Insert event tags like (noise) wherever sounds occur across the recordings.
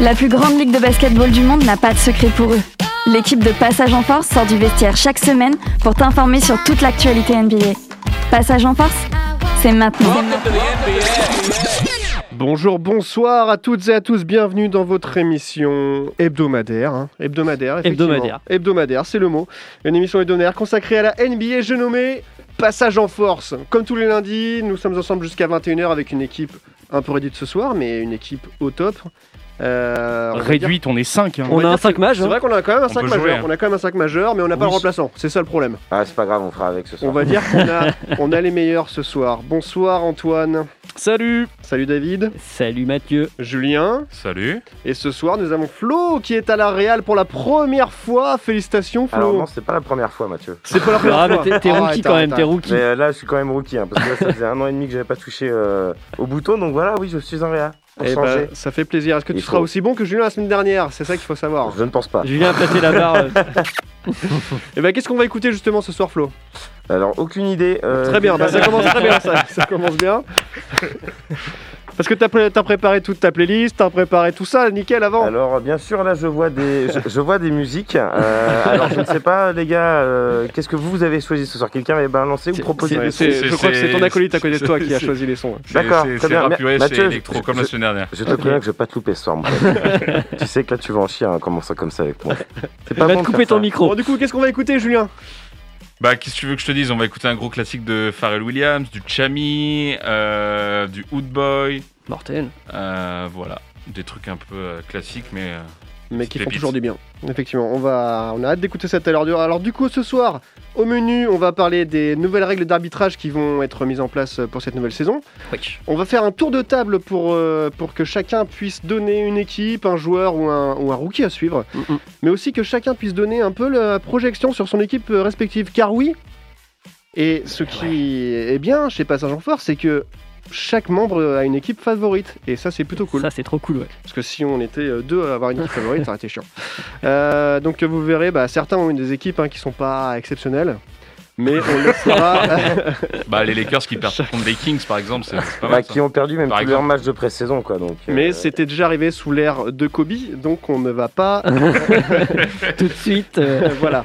La plus grande ligue de basketball du monde n'a pas de secret pour eux. L'équipe de Passage en Force sort du vestiaire chaque semaine pour t'informer sur toute l'actualité NBA. Passage en Force, c'est maintenant. Bonjour, bonsoir à toutes et à tous, bienvenue dans votre émission hebdomadaire. hein. Hebdomadaire, effectivement. Hebdomadaire. Hebdomadaire, c'est le mot. Une émission hebdomadaire consacrée à la NBA, je nommais Passage en Force. Comme tous les lundis, nous sommes ensemble jusqu'à 21h avec une équipe un peu réduite ce soir, mais une équipe au top. Euh, on dire- Réduite, on est 5. On va a un dire 5 match. C'est hein. vrai qu'on a quand même un On 5 peut majeur. jouer, hein. On a quand même un 5 majeur, mais on n'a pas le remplaçant. C'est ça le problème. Ah, c'est pas grave, on fera avec ce soir. On va dire qu'on a, (laughs) on a les meilleurs ce soir. Bonsoir Antoine. Salut Salut David. Salut Mathieu. Julien. Salut Et ce soir, nous avons Flo qui est à la Real pour la première fois. Félicitations Alors Flo. non, c'est pas la première fois, Mathieu. C'est pas la première Ah, fois. mais t'es- t'es Arrête, rookie quand même, t'es rookie. Mais euh, là, je suis quand même rookie, hein, parce que là, ça faisait un an et demi que j'avais pas touché euh, au bouton, donc voilà, oui, je suis en réa. Eh ben, ça fait plaisir. Est-ce que tu Il seras faut. aussi bon que Julien la semaine dernière? C'est ça qu'il faut savoir. Je ne pense pas. Julien a placé la barre. euh, (laughs) Et ben, qu'est-ce qu'on va écouter justement ce soir, Flo? Alors, aucune idée. euh, Très bien. bah, ça (laughs) commence très bien. Ça, ça commence bien. (laughs) Parce que t'as pré- t'as préparé toute ta playlist, t'as préparé tout ça, nickel avant. Alors, bien sûr, là, je vois des, je, je vois des musiques. Euh, alors, je ne sais pas, les gars, euh, qu'est-ce que vous, vous avez choisi ce soir? Quelqu'un avait balancé ou proposé des sons? je crois que c'est ton acolyte à côté de toi qui a choisi les sons. D'accord, C'est- très bien. Mathieu, électro je- comme je- la semaine dernière. Je te préviens que je vais pas te louper ce soir. mon tu sais que là, tu vas en chier en commençant comme ça avec moi. (laughs) C'est Il va bon te de couper ton micro. Bon, du coup, qu'est-ce qu'on va écouter, Julien? Bah, qu'est-ce que tu veux que je te dise? On va écouter un gros classique de Pharrell Williams, du Chami, euh, du Hood Boy, Mortel. euh, voilà. Des trucs un peu euh, classiques, mais. Euh, mais qui font toujours du bien. Effectivement, on va, on a hâte d'écouter ça tout à l'heure. Alors du coup, ce soir, au menu, on va parler des nouvelles règles d'arbitrage qui vont être mises en place pour cette nouvelle saison. Oui. On va faire un tour de table pour, euh, pour que chacun puisse donner une équipe, un joueur ou un, ou un rookie à suivre, Mm, mais aussi que chacun puisse donner un peu la projection sur son équipe euh, respective. Car oui, et ce qui est bien chez Passage en Force, c'est que chaque membre a une équipe favorite, et ça c'est plutôt cool. Ça, c'est trop cool, ouais. Parce que si on était euh, deux à avoir une équipe favorite, ça aurait été chiant. Euh, donc vous verrez, bah, certains ont des équipes hein, qui sont pas exceptionnelles. Mais on laissera. (laughs) Bah, les Lakers qui perdent contre les Kings, par exemple, c'est pas Bah, mal. ça. qui ont perdu même Par tous leurs exemple. matchs de pré-saison, quoi. Donc, euh, mais c'était déjà arrivé sous l'ère de Kobe, donc on ne va pas. (laughs) (laughs) Tout de suite. euh, voilà.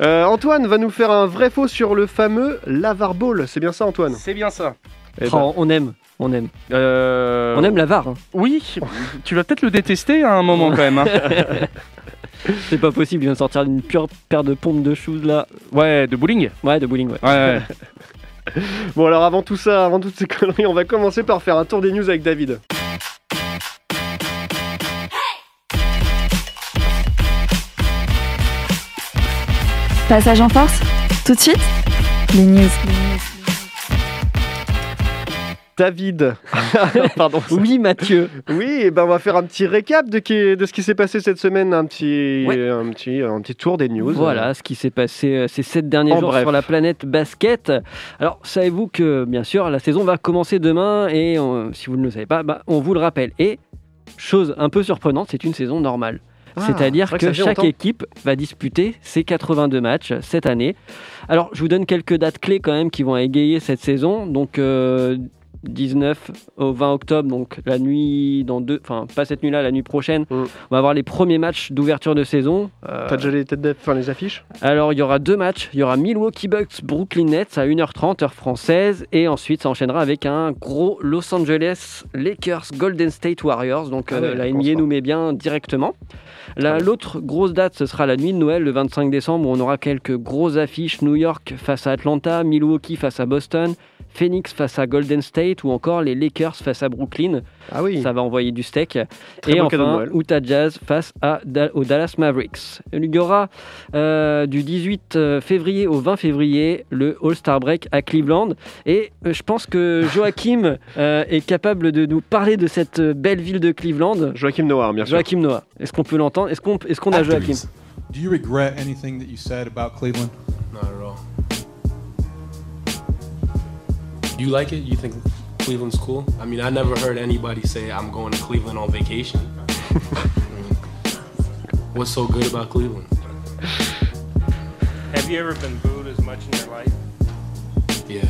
Euh, Antoine va nous faire un vrai faux sur le fameux Lavar Ball. C'est bien ça, Antoine? C'est bien ça. Eh ben, oh, on aime. On aime. Euh, On aime la VAR. hein. Oui, tu vas peut-être le détester à un moment quand même. hein. (laughs) C'est pas possible, il vient de sortir une pure paire de pompes de shoes là. Ouais, de bowling Ouais, de bowling, ouais. Ouais, ouais. (laughs) Bon, alors avant tout ça, avant toutes ces conneries, on va commencer par faire un tour des news avec David. Passage en Force, tout de suite, les news. David. (laughs) Pardon. Oui, Mathieu. Oui, et ben on va faire un petit récap de, qui- de ce qui s'est passé cette semaine, un petit, Ouais. un petit, un petit tour des news. Voilà ce qui s'est passé euh, ces sept derniers En jours bref. sur la planète basket. Alors, savez-vous que, bien sûr, la saison va commencer demain et euh, si vous ne le savez pas, bah, on vous le rappelle. Et, chose un peu surprenante, c'est une saison normale. Ah, C'est-à-dire que, chaque longtemps. équipe va disputer ses 82 matchs cette année. Alors, je vous donne quelques dates clés quand même qui vont égayer cette saison. Donc, euh, 19 au 20 octobre, donc la nuit dans deux, enfin pas cette nuit-là, la nuit prochaine, Mm. on va avoir les premiers matchs d'ouverture de saison. Euh, T'as déjà les têtes enfin les affiches? Alors, il y aura deux matchs. Il y aura Milwaukee Bucks, Brooklyn Nets à 1h30, heure française. Et ensuite, ça enchaînera avec un gros Los Angeles Lakers Golden State Warriors. Donc, Ah euh, la NBA nous met bien directement. La- Ouais. L'autre grosse date, ce sera la nuit de Noël, le 25 décembre, où on aura quelques grosses affiches. New York face à Atlanta, Milwaukee face à Boston, Phoenix face à Golden State, ou encore les Lakers face à Brooklyn. Ah oui. Ça va envoyer du steak. Très et bon enfin, Utah Jazz face à, aux Dallas Mavericks. Il y aura euh, du 18 euh, février au 20 février le All-Star Break à Cleveland. Et euh, je pense que Joachim (laughs) est capable de nous parler de cette belle ville de Cleveland. Joachim Noah, bien sûr. Joachim Noah. Est-ce qu'on peut l'entendre? Est-ce qu'on est qu'on a Joachim? Do you regret anything that you said about Cleveland? Not at all. You like it? You think Cleveland's cool? I mean, I never heard anybody say I'm going to Cleveland on vacation. (laughs) What's so good about Cleveland? Have you ever been booed as much in your life? Yeah.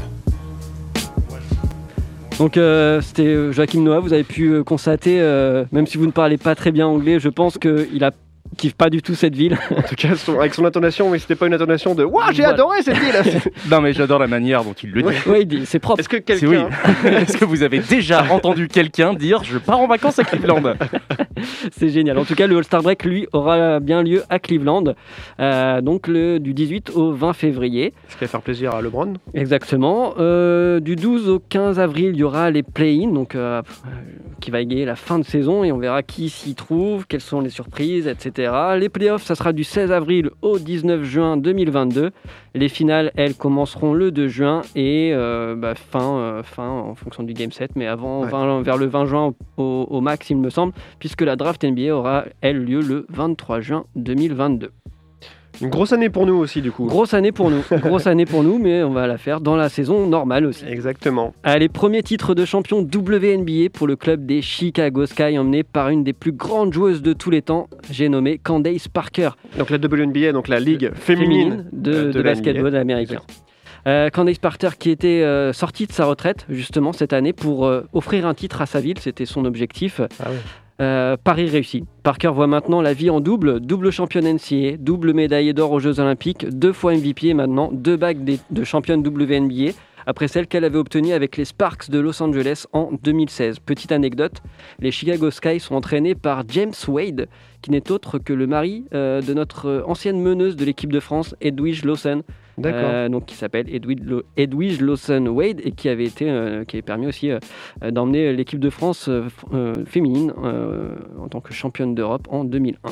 Donc euh, c'était euh, Joachim Noah, vous avez pu euh, constater, euh, même si vous ne parlez pas très bien anglais, je pense qu'il a kiffe pas du tout cette ville. En tout cas, son- avec son intonation, mais c'était pas une intonation de Waouh, j'ai Voilà. adoré cette ville (laughs) Non, mais j'adore la manière dont il le dit. Oui, c'est propre. Est-ce que C'est quelqu'un. oui. (laughs) Est-ce que vous avez déjà entendu quelqu'un dire je pars en vacances à Cleveland? (laughs) C'est génial. En tout cas, le All-Star Break, lui, aura bien lieu à Cleveland, euh, donc le, du 18 au 20 février. Ce qui va faire plaisir à LeBron. Exactement. Euh, du 12 au 15 avril, il y aura les play-in, donc euh, qui va égayer la fin de saison et on verra qui s'y trouve, quelles sont les surprises, etc. Les playoffs, ça sera du 16 avril au 19 juin 2022. Les finales, elles, commenceront le 2 juin et euh, bah, fin, euh, fin en fonction du game set, mais avant, Ouais. 20 vers le 20 juin au, au max, il me semble, puisque la draft NBA aura, elle, lieu le 23 juin 2022. Une grosse année pour nous aussi, du coup. Grosse année pour nous, (laughs) grosse année pour nous, mais on va la faire dans la saison normale aussi. Exactement. Allez, premier titre de champion WNBA pour le club des Chicago Sky, emmené par une des plus grandes joueuses de tous les temps, j'ai nommé Candace Parker, Donc la WNBA, donc la ligue féminine, de, euh, de la basketball américain. Euh, Candace Parker qui était euh, sortie de sa retraite justement cette année pour euh, offrir un titre à sa ville, c'était son objectif. Ah. Euh, Paris réussi. Parker voit maintenant la vie en double, double championne NCAA, double médaillée d'or aux Jeux Olympiques, deux fois MVP et maintenant deux bagues de championne WNBA, après celle qu'elle avait obtenue avec les Sparks de Los Angeles en 2016. Petite anecdote, les Chicago Sky sont entraînés par James Wade, qui n'est autre que le mari euh, de notre ancienne meneuse de l'équipe de France, Edwige Lawson. Euh, donc qui s'appelle Edwige, Lawson Wade et qui avait été, euh, qui avait permis aussi euh, d'emmener l'équipe de France féminine en tant que championne d'Europe en 2001.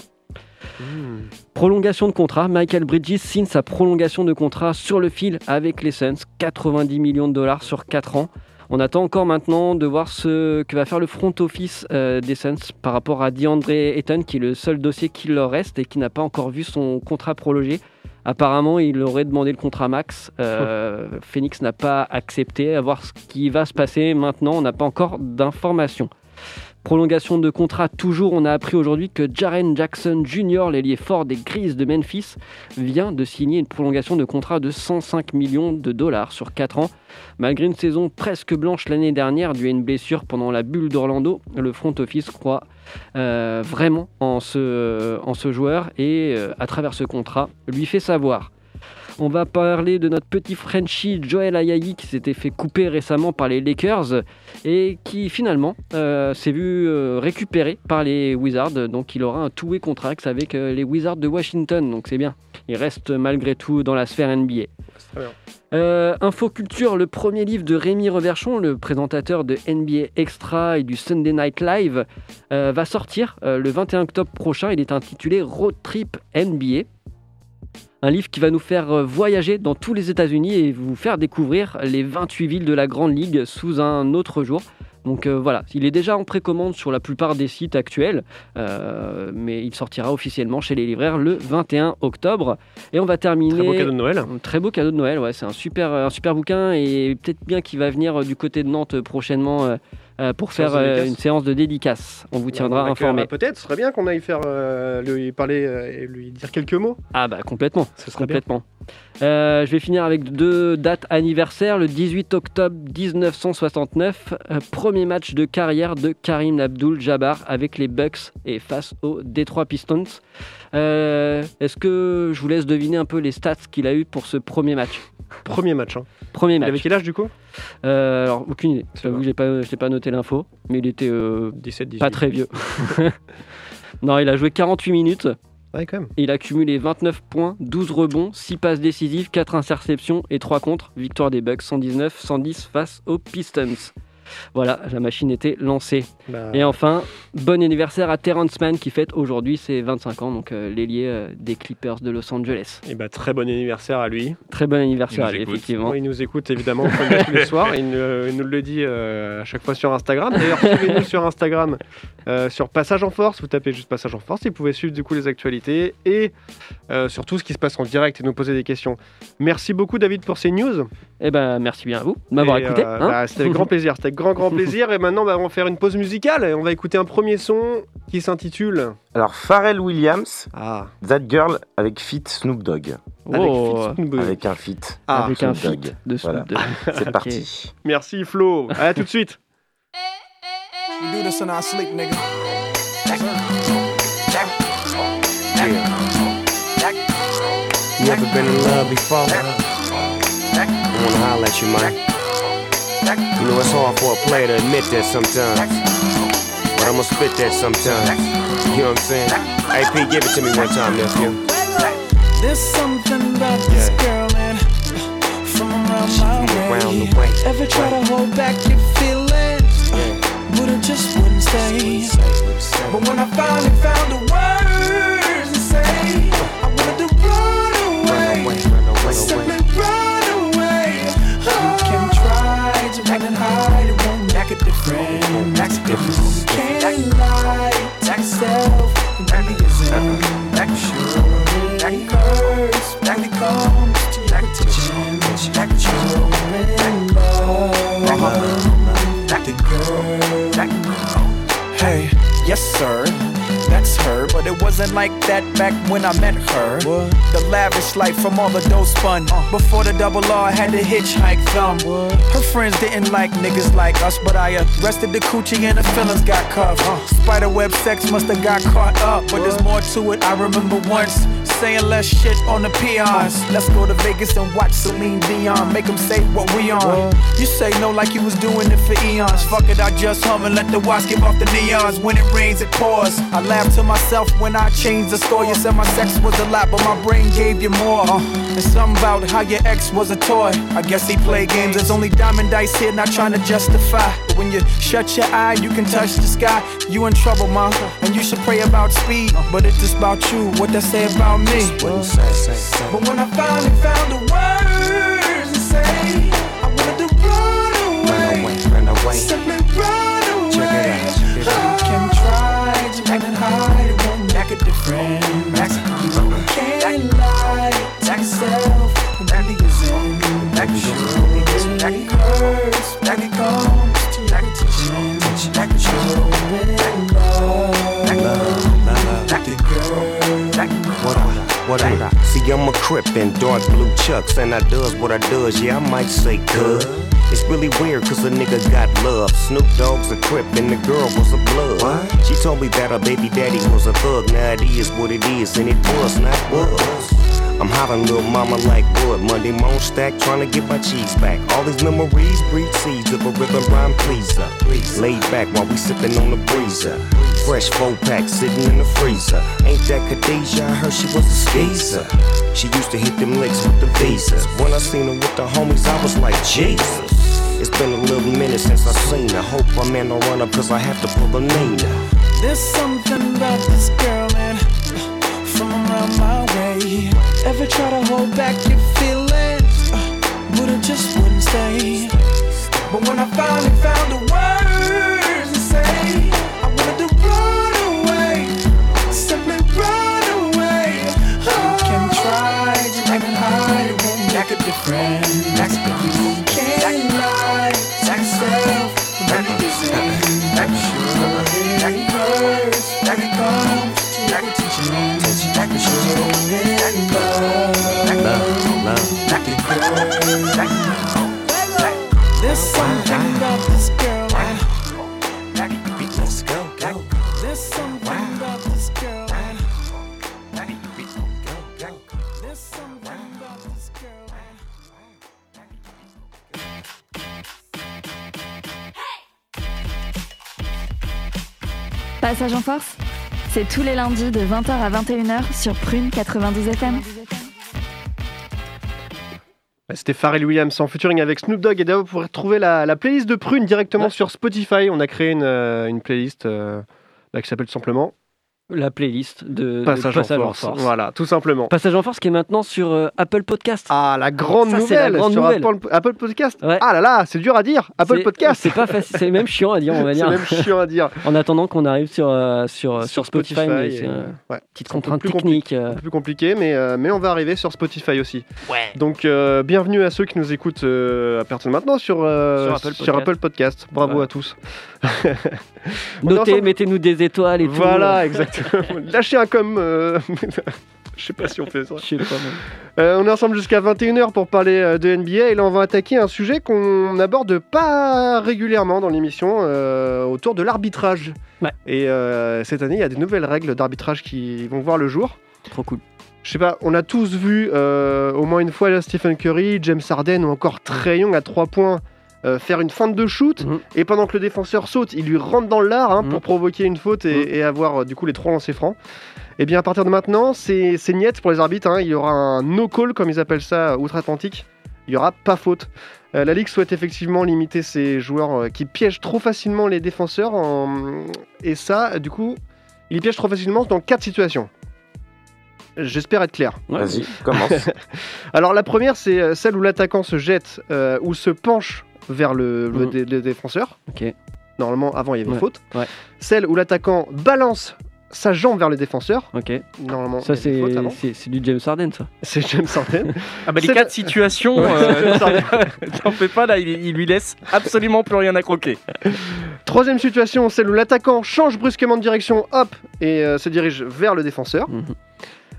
Hmm. Prolongation de contrat, Michael Bridges signe sa prolongation de contrat sur le fil avec les Suns, 90 millions de dollars sur 4 ans. On attend encore maintenant de voir ce que va faire le front office euh, des Suns par rapport à DeAndre Ayton, qui est le seul dossier qui leur reste et qui n'a pas encore vu son contrat prolongé. Apparemment, il aurait demandé le contrat max. Euh, (laughs) Phoenix n'a pas accepté. À voir ce qui va se passer maintenant. On n'a pas encore d'informations. Prolongation de contrat toujours, on a appris aujourd'hui que Jaren Jackson Jr., l'ailier fort des Grises de Memphis, vient de signer une prolongation de contrat de 105 millions de dollars sur 4 ans. Malgré une saison presque blanche l'année dernière due à une blessure pendant la bulle d'Orlando, le front office croit euh, vraiment en ce, en ce joueur et euh, à travers ce contrat lui fait savoir. On va parler de notre petit Frenchie Joel Ayayi qui s'était fait couper récemment par les Lakers et qui finalement euh, s'est vu euh, récupéré par les Wizards. Donc il aura un two-way contract avec euh, les Wizards de Washington. Donc c'est bien. Il reste malgré tout dans la sphère NBA. Euh, Info Culture, le premier livre de Rémi Reverchon, le présentateur de NBA Extra et du Sunday Night Live, euh, va sortir euh, le 21 octobre prochain. Il est intitulé Road Trip NBA. Un livre qui va nous faire euh, voyager dans tous les États-Unis et vous faire découvrir les 28 villes de la Grande Ligue sous un autre jour. Donc euh, voilà, il est déjà en précommande sur la plupart des sites actuels, euh, mais il sortira officiellement chez les libraires le 21 octobre. Et on va terminer. Très beau cadeau de Noël. Un très beau cadeau de Noël, ouais, c'est un super, un super bouquin et peut-être bien qu'il va venir euh, du côté de Nantes euh, prochainement euh, pour faire euh, une séance de dédicace. On vous tiendra informé. Peut-être, ce serait bien qu'on aille faire euh, lui parler et lui dire quelques mots. Ah bah complètement, Ce serait complètement. Je vais finir avec deux dates anniversaires. Le 18 octobre 1969, euh, premier match de carrière de Karim Abdul-Jabbar avec les Bucks et face aux Detroit Pistons. Euh, Est-ce que je vous laisse deviner un peu les stats qu'il a eu pour ce premier match Premier match. hein. Premier Il match. avait quel âge du coup? Euh, alors, aucune idée. Pas, je n'ai pas noté l'info, mais il était euh, 17, 18. pas très vieux. (laughs) non, il a joué 48 minutes. Ouais, quand même. Il a cumulé 29 points, 12 rebonds, 6 passes décisives, 4 interceptions et 3 contre. Victoire des Bucks 119-110 face aux Pistons. Voilà, la machine était lancée. Bah, Et enfin, bon anniversaire à Terrence Mann qui fête aujourd'hui ses 25 ans, donc euh, l'ailier euh, des Clippers de Los Angeles. et bah, très bon anniversaire à lui. Très bon anniversaire à lui, écoute. effectivement. Il nous écoute évidemment comme tous les soirs. Il, nous- il nous le dit euh, à chaque fois sur Instagram. D'ailleurs, suivez-nous sur Instagram euh, sur Passage en Force. Vous tapez juste Passage en Force et vous pouvez suivre du coup les actualités et euh, surtout ce qui se passe en direct et nous poser des questions. Merci beaucoup David pour ces news. Eh ben, merci bien à vous de m'avoir écouté. euh, hein. bah, C'était avec grand (laughs) plaisir. C'était avec grand grand plaisir. Et maintenant, bah, on va faire une pause musicale et on va écouter un premier son qui s'intitule. Alors, Pharrell Williams, Ah. That Girl avec Fit Snoop Dogg. Avec Oh, Fit Snoop Dogg. Avec un feat. Ah, avec un Snoop Dogg. feat de Snoop Voilà. Dogg. (laughs) C'est parti. Merci Flo. À tout de suite. You ever been in love before? I wanna holler at you, man. You know it's hard for a player to admit that sometimes, but I'ma spit that sometimes. You know what I'm saying? Hey, P, give it to me one time, nephew. There's something about this girl and from around my From around way. the way. Ever try to hold back your feelings, but it just wouldn't stay. But when I finally found the words to say, I wanted to run away, simply run away. You can try to run and hide, it won't make a difference. You can't lie to yourself, really isn't. Sure, it hurts. When it comes. To attention. In love with the girl. Hey, yes sir, that's her, but it wasn't like that back when I met her. The lavish life from all the dough spun. Before the double R, I had to hitchhike thumb. Her friends didn't like niggas like us, but I arrested the coochie and the feelings got cuffed. Spiderweb sex must have got caught up, but there's more to it. I remember once saying less shit on the peons. Let's go to Vegas and watch Celine Dion, make them say what we on. You say no like you was doing it for eons. Fuck it, I just hum and let the watch give off the neons. When it rains, it pours. I laugh to myself when I changed the story. You said my sex was a lot, but my brain gave you more. Uh, and something about how your ex was a toy. I guess he played games. There's only diamond dice here, not trying to justify. But when you shut your eye, you can touch the sky. You in trouble, ma. And you should pray about speed. But it's just about you. What they say about me. But when I finally found a words try to run and hide, it won't make a difference. You can't lie to yourself, it really isn't. Sure, it hurts when it comes to your What up? See, I'm a crip in dark blue chucks, and I does what I does. Yeah, I might say good. It's really weird cause a nigga got love. Snoop Dogg's a crip and the girl was a blood. She told me that her baby daddy was a thug. Now it is what it is, and it was not was. I'm hollering little mama like wood. Monday morning stack, trying to get my cheese back. All these memories breed seeds of a rhythm rhyme pleaser. Laid back while we sipping on the breezer. Fresh four pack sitting in the freezer. Ain't that Khadijah? I heard she was a skeezer. She used to hit them licks with the visas. When I seen her with the homies, I was like, Jesus. It's been a little minute since I seen her. Hope I'm in no run up cause I have to pull a Nina. There's something about this girl and from around my way. Ever try to hold back your feelings, uh, it just wouldn't stay. But when I finally found the words to say, I wanted to run away, simply run away. You can try to and hide, it won't make a difference. Passage en force, c'est tous les lundis de 20h à 21h sur Prune 92 FM. C'était Pharrell Williams en featuring avec Snoop Dogg et d'ailleurs vous pourrez retrouver la, la playlist de Prune directement sur Spotify. On a créé une, euh, une playlist euh, là, qui s'appelle tout simplement La playlist de de Passage, en, force. Voilà, tout simplement. Passage en force qui est maintenant sur euh, Apple Podcast. Ah, la grande Ça, c'est la nouvelle grande sur nouvelle. Apple, Apple Podcast. Ouais. Ah là là, c'est dur à dire. Apple C'est- Podcast. C'est pas facile, c'est même chiant à dire, on va (laughs) C'est dire. même chiant à dire. (laughs) En attendant qu'on arrive sur, euh, sur, sur, Sur Spotify, Spotify, c'est euh, ouais. petite C'est contrainte plus technique. euh. un peu plus compliqué, mais, euh, mais on va arriver sur Spotify aussi. Donc, euh, bienvenue à ceux qui nous écoutent euh, à partir de maintenant sur, euh, Sur Apple sur Podcast. Apple Podcast. Bravo à tous. (laughs) Notez, mettez-nous des étoiles et tout. Voilà, exactement. (laughs) Lâchez un com. euh, (laughs) Je sais pas si on fait ça. Je sais pas. Euh, on est ensemble jusqu'à 21h pour parler euh, de NBA et là on va attaquer un sujet qu'on n'aborde pas régulièrement dans l'émission euh, autour de l'arbitrage. Ouais. Et euh, cette année il y a des nouvelles règles d'arbitrage qui vont voir le jour. Trop cool. Je sais pas, on a tous vu au moins une fois là, Stephen Curry, James Harden ou encore Trey Young à 3 points euh, faire une feinte de shoot Mhm. et pendant que le défenseur saute, il lui rentre dans l'art hein, Mhm. pour provoquer une faute et, Mhm. et avoir euh, du coup les trois lancers francs. Et bien à partir de maintenant, c'est c'est niet pour les arbitres. hein. Il y aura un no call comme ils appellent ça outre-Atlantique. Il y aura pas faute. Euh, la ligue souhaite effectivement limiter ces joueurs euh, qui piègent trop facilement les défenseurs en- et ça, du coup, ils piègent trop facilement dans quatre situations. J'espère être clair. Vas-y, commence. (laughs) Alors la première, c'est euh, celle où l'attaquant se jette euh, ou se penche vers le, le Mhm. dé- le défenseur. Ok. Normalement, avant, il y avait Ouais. faute. Ouais. Celle où l'attaquant balance sa jambe vers le défenseur. Ok. Normalement, Ça, c'est du James Harden, ça. (laughs) C'est James Harden. (laughs) Ah bah les C'est quatre le- situations, euh, (laughs) t'en fais pas là, il, il lui laisse absolument plus rien à croquer. Troisième situation, celle où l'attaquant change brusquement de direction, hop, et euh, se dirige vers le défenseur. Mhm.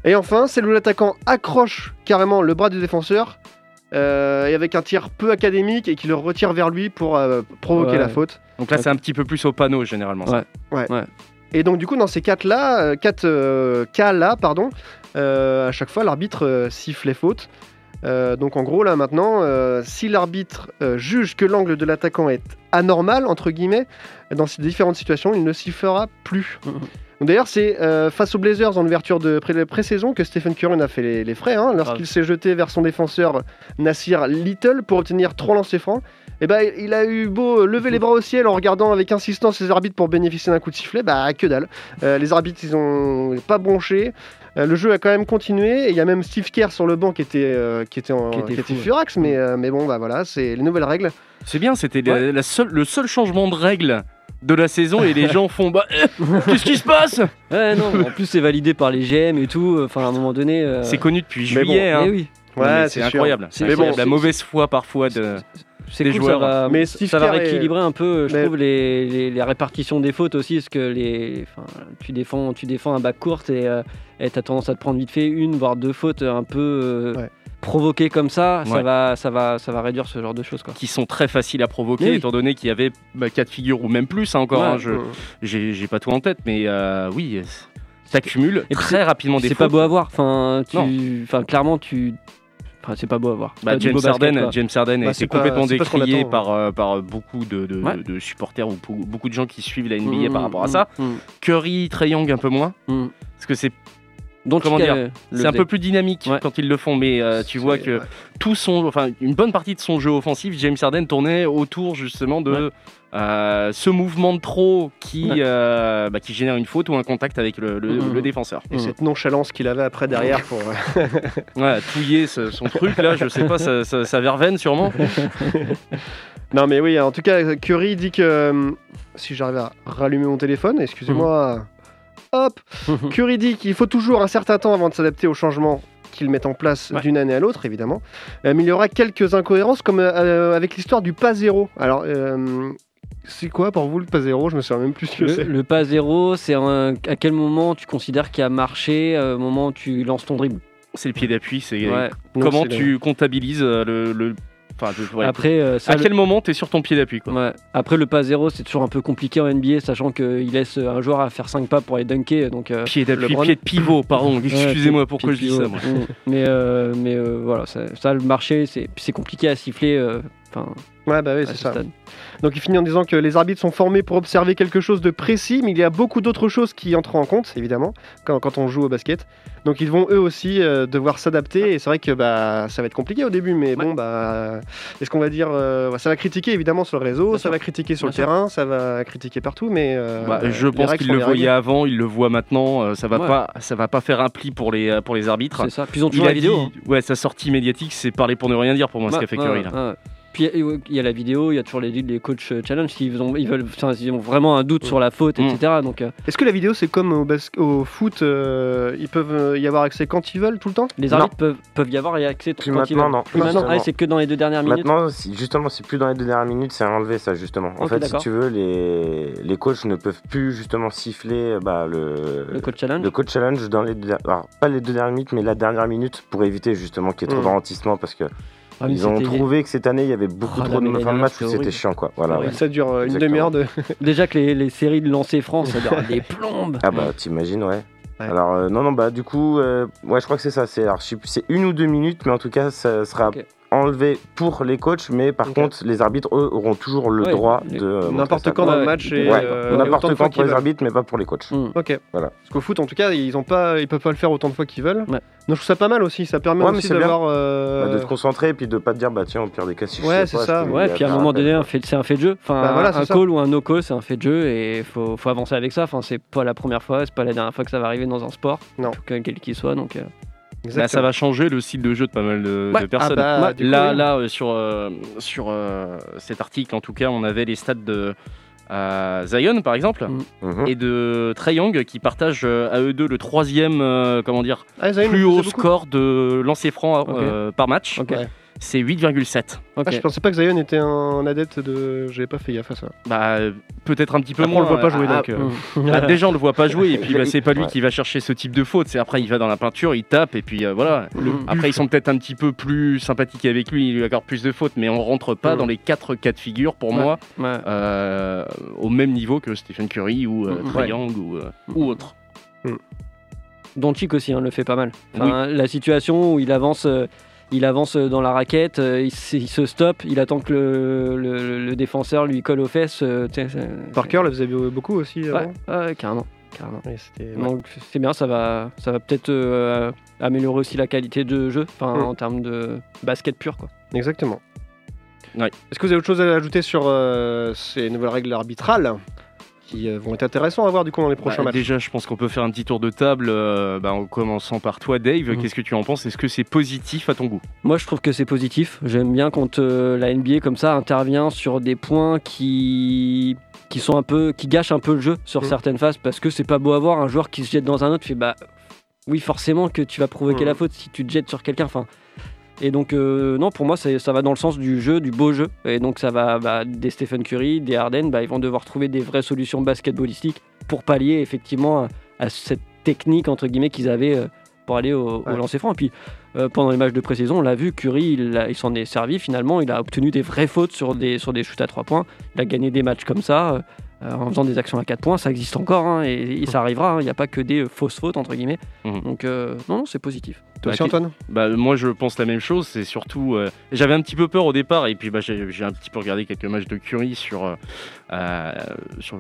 Et enfin, celle où l'attaquant accroche carrément le bras du défenseur. Euh, et avec un tir peu académique et qui le retire vers lui pour euh, provoquer Ouais. la faute. Donc là c'est un petit peu plus au panneau généralement. ça. Ouais. Et donc du coup dans ces quatre là, euh, quatre euh, cas là, pardon, euh, à chaque fois l'arbitre euh, siffle les fautes. Euh, donc en gros là maintenant, euh, si l'arbitre euh, juge que l'angle de l'attaquant est anormal entre guillemets, dans ces différentes situations, il ne sifflera plus. Mhm. D'ailleurs, c'est face aux Blazers en ouverture de pré- pré-saison que Stephen Curry a fait les, les frais, hein, lorsqu'il s'est jeté vers son défenseur Nassir Little pour obtenir trois lancers francs. Et ben, il a eu beau lever les bras au ciel en regardant avec insistance les arbitres pour bénéficier d'un coup de sifflet, bah que dalle. Les arbitres, ils ont pas bronché. Euh, le jeu a quand même continué. Et il y a même Steve Kerr sur le banc qui était, euh, qui était, en, Qui était qui était fou, ouais. furax, mais, euh, mais bon, bah voilà, c'est les nouvelles règles. C'est bien, c'était la- la seule- le seul changement de règle de la saison et les (laughs) gens font bah qu'est-ce qui se passe? Ouais, non, en plus, c'est validé par les GM et tout. Enfin, à un moment donné. euh, C'est connu depuis mais bon, juillet. hein. eh oui. Non, mais Ouais, c'est incroyable. C'est- bon, la mauvaise foi parfois de. C'est des cool, joueurs. ça va, Mais ça- Steve ça va Kerr est- rééquilibrer un peu, je Mais- trouve, les, les, les répartitions des fautes aussi, parce que les, enfin, tu, défends, tu défends un bac court et euh, tu as tendance à te prendre vite fait une, voire deux fautes un peu euh, Ouais. provoquées comme ça, ça, Ouais. va, ça, va, ça va réduire ce genre de choses. Quoi. qui sont très faciles à provoquer, oui. étant donné qu'il y avait bah, quatre figures ou même plus hein, encore. Ouais. hein, je j'ai pas tout en tête, mais euh, oui, ça cumule Et puis très rapidement des C'est pas beau à voir, enfin, tu, enfin, clairement, tu. Enfin, c'est pas beau à voir. C'est Bah, James, beau basket, Harden, quoi. James Harden Bah, pas- complètement qu'on décrié attend. par, euh, par beaucoup de, de- Ouais. de supporters ou beaucoup de gens qui suivent la NBA Mmh, par rapport à mmh, ça. mmh, Curry, Trey Young un peu moins, mmh. parce que c'est Donc, Comment dire, c'est un peu plus dynamique Ouais. quand ils le font, mais euh, tu vois que ouais. tout son, enfin une bonne partie de son jeu offensif, James Harden tournait autour justement de Ouais. euh, ce mouvement de trop qui, Ouais. euh, bah, qui génère une faute ou un contact avec le, le- Mhm. le défenseur. Et cette nonchalance qu'il avait après derrière pour. (laughs) Ouais, touiller ce- son truc là, je sais pas, sa, sa- sa verveine sûrement. (laughs) Non mais oui, en tout cas, Curry dit que si j'arrive à rallumer mon téléphone, excusez-moi, hop, Curry dit qu'il faut toujours un certain temps avant de s'adapter aux changements qu'ils mettent en place Ouais. d'une année à l'autre, évidemment. Euh, mais il y aura quelques incohérences, comme euh, avec l'histoire du pas zéro. Alors, euh, c'est quoi pour vous le pas zéro? Je me souviens même plus ce que Le, c'est. le pas zéro, c'est à quel moment tu considères qu'il a marché, euh, au moment où tu lances ton dribble? C'est le pied d'appui, c'est Ouais. comment tu comptabilises euh, le. le- Enfin, je- ouais. Après, euh, ça, à le- quel moment t'es sur ton pied d'appui quoi. Ouais. Après, le pas zéro, c'est toujours un peu compliqué en NBA, sachant qu'il laisse un joueur à faire 5 pas pour aller dunker. Donc, euh, Pied d'appui, pied de pivot, (laughs) pardon. Excusez-moi pourquoi je dis ça. Moi. Mm. Mais, euh, mais euh, voilà, ça, ça, le marché, c'est compliqué à siffler. Enfin, Ouais, bah oui, c'est ce ça. stade. Donc il finit en disant que les arbitres sont formés pour observer quelque chose de précis, mais il y a beaucoup d'autres choses qui entrent en compte, évidemment, quand, quand on joue au basket. Donc ils vont eux aussi euh, devoir s'adapter, et c'est vrai que bah, ça va être compliqué au début, mais bon, bah, est-ce qu'on va dire, euh, ça va critiquer évidemment sur le réseau, ça va critiquer sur Bien le sûr. terrain, ça va critiquer partout, mais euh, Bah, je pense règles qu'il sont le règles. avant, il le voit maintenant. euh, ça va Ouais. pas, ça va pas faire un pli pour les pour les arbitres. C'est ça. Puis ils ont Il toujours a la vidéo. dit- Ouais, sa sortie médiatique, c'est parler pour ne rien dire pour moi, ce Ouais, qu'a fait Curry là. Puis il y a- la vidéo, il y a toujours les, les coachs euh, challenge s'ils ont, ils veulent, enfin, s'ils ont vraiment un doute sur la faute, Mm. etc. Donc euh, Est-ce que la vidéo c'est comme au, foot, euh, ils peuvent y avoir accès quand ils veulent tout le temps? les arbitres peuvent, peuvent y avoir accès Plus quand ils maintenant, veulent. non. Plus maintenant, Justement. ah, c'est que dans les deux dernières minutes? Maintenant, justement, c'est plus dans les deux dernières minutes, c'est enlevé ça justement. En fait, si tu veux, les, les coachs ne peuvent plus justement siffler bah, le, Le coach challenge. le coach challenge dans les deux, alors, pas les deux dernières minutes, mais la dernière minute pour éviter justement qu'il y ait trop Mm. de ralentissement parce que Ah, ils ont trouvé que cette année il y avait beaucoup Oh, trop de fins de dernière, match où c'était chiant quoi. Voilà. ouais. Ça dure euh, une demi-heure de. (laughs) Déjà que les, les séries de lancer franc, ça dure des plombes. Ah bah t'imagines ouais. Ouais. Alors euh, non non bah du coup euh, ouais je crois que c'est ça c'est une ou deux minutes mais en tout cas ça sera. Enlevé pour les coachs mais par contre les arbitres eux auront toujours le Ouais, droit les- de euh, N'importe quand dans le match et Ouais, euh, n'importe quand pour les veulent. arbitres mais pas pour les coachs. Mm. Ok. Voilà. Parce qu'au foot, en tout cas, ils ont pas, ils peuvent pas le faire autant de fois qu'ils veulent. Ouais. Donc je trouve ça pas mal aussi. Ça permet aussi d'avoir. euh, Bah, de te concentrer et puis de pas te dire bah tiens au pire des cas si je Ouais, c'est pas, ça. Ouais, puis à un moment donné, c'est un fait de jeu. Enfin, Bah voilà, un call ou un no call, c'est un fait de jeu et faut, faut avancer avec ça. Enfin, c'est pas la première fois, c'est pas la dernière fois que ça va arriver dans un sport, Non. quel quel qu'il soit. Donc, Là, ça va changer le style de jeu de pas mal de, Ouais. de personnes. Ah bah, Ouais. du coup, là, oui. là euh, sur, euh, sur euh, cet article, en tout cas, on avait les stats de euh, Zion, par exemple, Mm. Mhm. et de Trey Young qui partagent euh, à eux deux le troisième euh, comment dire, Ah, Zion, plus haut score de lancer franc euh, par match. Ouais. C'est 8,7. ok. Ah, je pensais pas que Zion était un adepte de. J'avais pas fait gaffe à ça. Bah, euh, peut-être un petit peu Après, moins. on le voit pas euh, jouer, ah, donc, euh. (laughs) Bah, déjà, on le voit pas jouer, et puis bah, c'est pas lui Ouais. qui va chercher ce type de faute. C'est après, il va dans la peinture, il tape, et puis euh, voilà. Mm. Après, ils sont peut-être un petit peu plus sympathiques avec lui, il lui accorde plus de fautes, mais on rentre pas Mm. dans les quatre cas de figure pour Ouais. moi Ouais. euh, au même niveau que Stephen Curry ou euh, Mm. Young ou, euh, ou autre. Doncic aussi hein, le fait pas mal. Enfin, La situation où il avance, euh, il avance dans la raquette, euh, il, se stoppe, il attend que le, le- le défenseur lui colle aux fesses. euh, Parker le faisait beaucoup aussi. Ouais, avant. ouais, carrément. carrément. Ouais. Donc c'est bien, ça va, ça va peut-être euh, améliorer aussi la qualité de jeu, enfin Mm. en termes de basket pur quoi. Exactement. Est-ce que vous avez autre chose à ajouter sur euh, ces nouvelles règles arbitrales? Qui euh, vont être intéressantes à voir du coup dans les prochains Bah, matchs déjà, je pense qu'on peut faire un petit tour de table euh, bah, en commençant par toi, Dave. Mhm. Qu'est-ce que tu en penses? Est-ce que c'est positif à ton goût? Moi, je trouve que c'est positif. J'aime bien quand euh, la NBA comme ça intervient sur des points qui qui sont un peu qui gâchent un peu le jeu sur Mhm. certaines phases parce que c'est pas beau à voir un joueur qui se jette dans un autre fait bah oui forcément que tu vas provoquer Mhm. la faute si tu te jettes sur quelqu'un enfin et donc euh, non pour moi ça va dans le sens du jeu du beau jeu et donc ça va bah, des Stephen Curry des Harden bah, ils vont devoir trouver des vraies solutions basketballistiques pour pallier effectivement à, à cette technique entre guillemets qu'ils avaient euh, pour aller au, au Ouais. lancer franc et puis euh, pendant les matchs de pré-saison, on l'a vu, Curry, il, s'en est servi finalement. Il a obtenu des vraies fautes sur des, sur des shoots à 3 points. Il a gagné des matchs comme ça, euh, en faisant des actions à 4 points. Ça existe encore hein, et, et ça arrivera. hein. Il n'y a pas que des euh, fausses fautes, entre guillemets. Mhm. Donc, euh, non, non, c'est positif. Toi aussi, Bah, Antoine Bah, moi, je pense la même chose. C'est surtout. euh, J'avais un petit peu peur au départ, et puis bah, j'ai un petit peu regardé quelques matchs de Curry sur. euh, euh, sur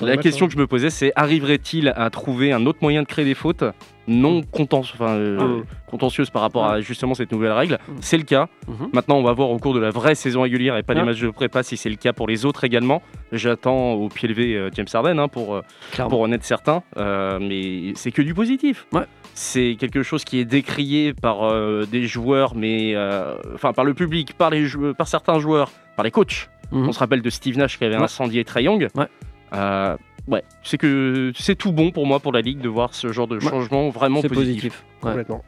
la question que je me posais, c'est arriverait-il à trouver un autre moyen de créer des fautes non contentieux, enfin, euh, Mm. contentieuses par rapport à justement cette nouvelle règle? Mm. C'est le cas. Mhm. Maintenant, on va voir au cours de la vraie saison régulière et pas les Ouais. matchs de prépa si c'est le cas pour les autres également. J'attends au pied levé James Harden hein, pour, Clairement. pour en être certain, euh, mais c'est que du positif. Ouais. C'est quelque chose qui est décrié par euh, des joueurs, mais euh, enfin par le public, par, les par certains joueurs, par les coachs. Mhm. On se rappelle de Steve Nash qui avait Ouais. incendié Trae Young. Ouais. Euh, ouais, c'est que c'est tout bon pour moi pour la ligue de voir ce genre de changement vraiment positif. positif. Ouais. Complètement.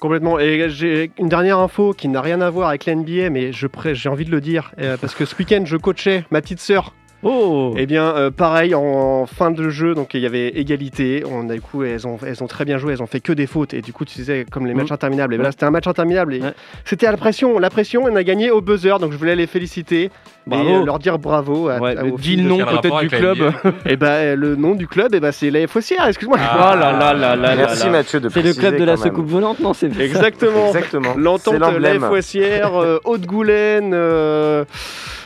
Complètement. Et j'ai une dernière info qui n'a rien à voir avec l'NBA, mais j'ai envie de le dire. euh, parce que ce week-end, je coachais ma petite sœur Oh Eh bien, euh, pareil, en fin de jeu, donc il y avait égalité. On, a, du coup, elles ont, elles ont très bien joué, elles ont fait que des fautes. Et du coup, tu disais, comme les matchs Mm. interminables. Et ben là, Ouais. c'était un match interminable. Et Ouais. C'était à la pression. La pression, on a gagné au buzzer. Donc je voulais les féliciter Bravo. et euh, leur dire bravo. À, Ouais, à- mais aux dis le nom peut-être du club. Et (laughs) ben, le nom du club, et ben, c'est la Fossière, excuse-moi. Ah. Là là là là là Merci. Mathieu de C'est le club de la soucoupe volante, non C'est Exactement. (laughs) Exactement. L'entente, la. Fossière, euh, Haute-Goulaine.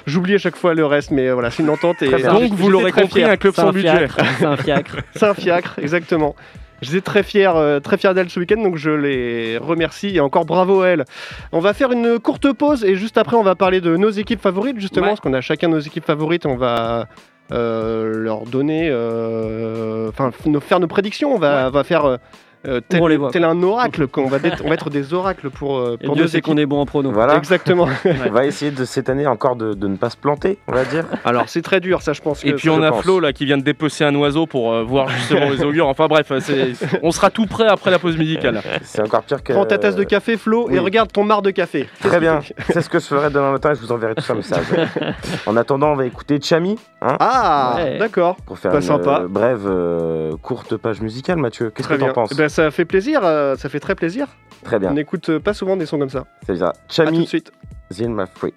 Euh, J'oublie à chaque fois le reste, mais euh, voilà, c'est une entente. Et bien. Donc vous l'aurez compris, un club sans budget. fiacre. C'est un fiacre. (laughs) C'est un fiacre, exactement. J'étais très fier, euh, très fier d'elle ce week-end, donc je les remercie et encore bravo à elle. On va faire une courte pause et juste après on va parler de nos équipes favorites justement, Ouais. parce qu'on a chacun nos équipes favorites, on va euh, leur donner, euh, enfin faire nos prédictions, on va, va faire euh, euh, tel, on les voit. tel un oracle, qu'on va, on va être des oracles pour, euh, Et pour Dieu sait qu'on est bon en prono. Voilà. Exactement. (laughs) On va essayer de cette année encore de, de ne pas se planter, on va dire. Alors c'est très dur, ça je pense. Et que puis ça, on a pense. Flo là qui vient de dépecer un oiseau pour euh, voir justement les augures. Enfin bref, on sera tout prêt après la pause musicale. C'est encore pire que. Prends ta tasse de café, Flo, et regarde ton mar de café. Très bien. C'est ce que je ferai demain matin et je vous enverrai tout ça en message. (laughs) en attendant, on va écouter Chami hein, Ah, Ouais. d'accord. pour faire Pas une sympa. euh, brève, euh, courte page musicale. Mathieu, qu'est-ce que Très t'en bien. penses? Eh ben, ça fait plaisir, euh, ça fait très plaisir. Très bien. On n'écoute pas souvent des sons comme ça. C'est ça. À tout de Chami, suite. Zilma Free.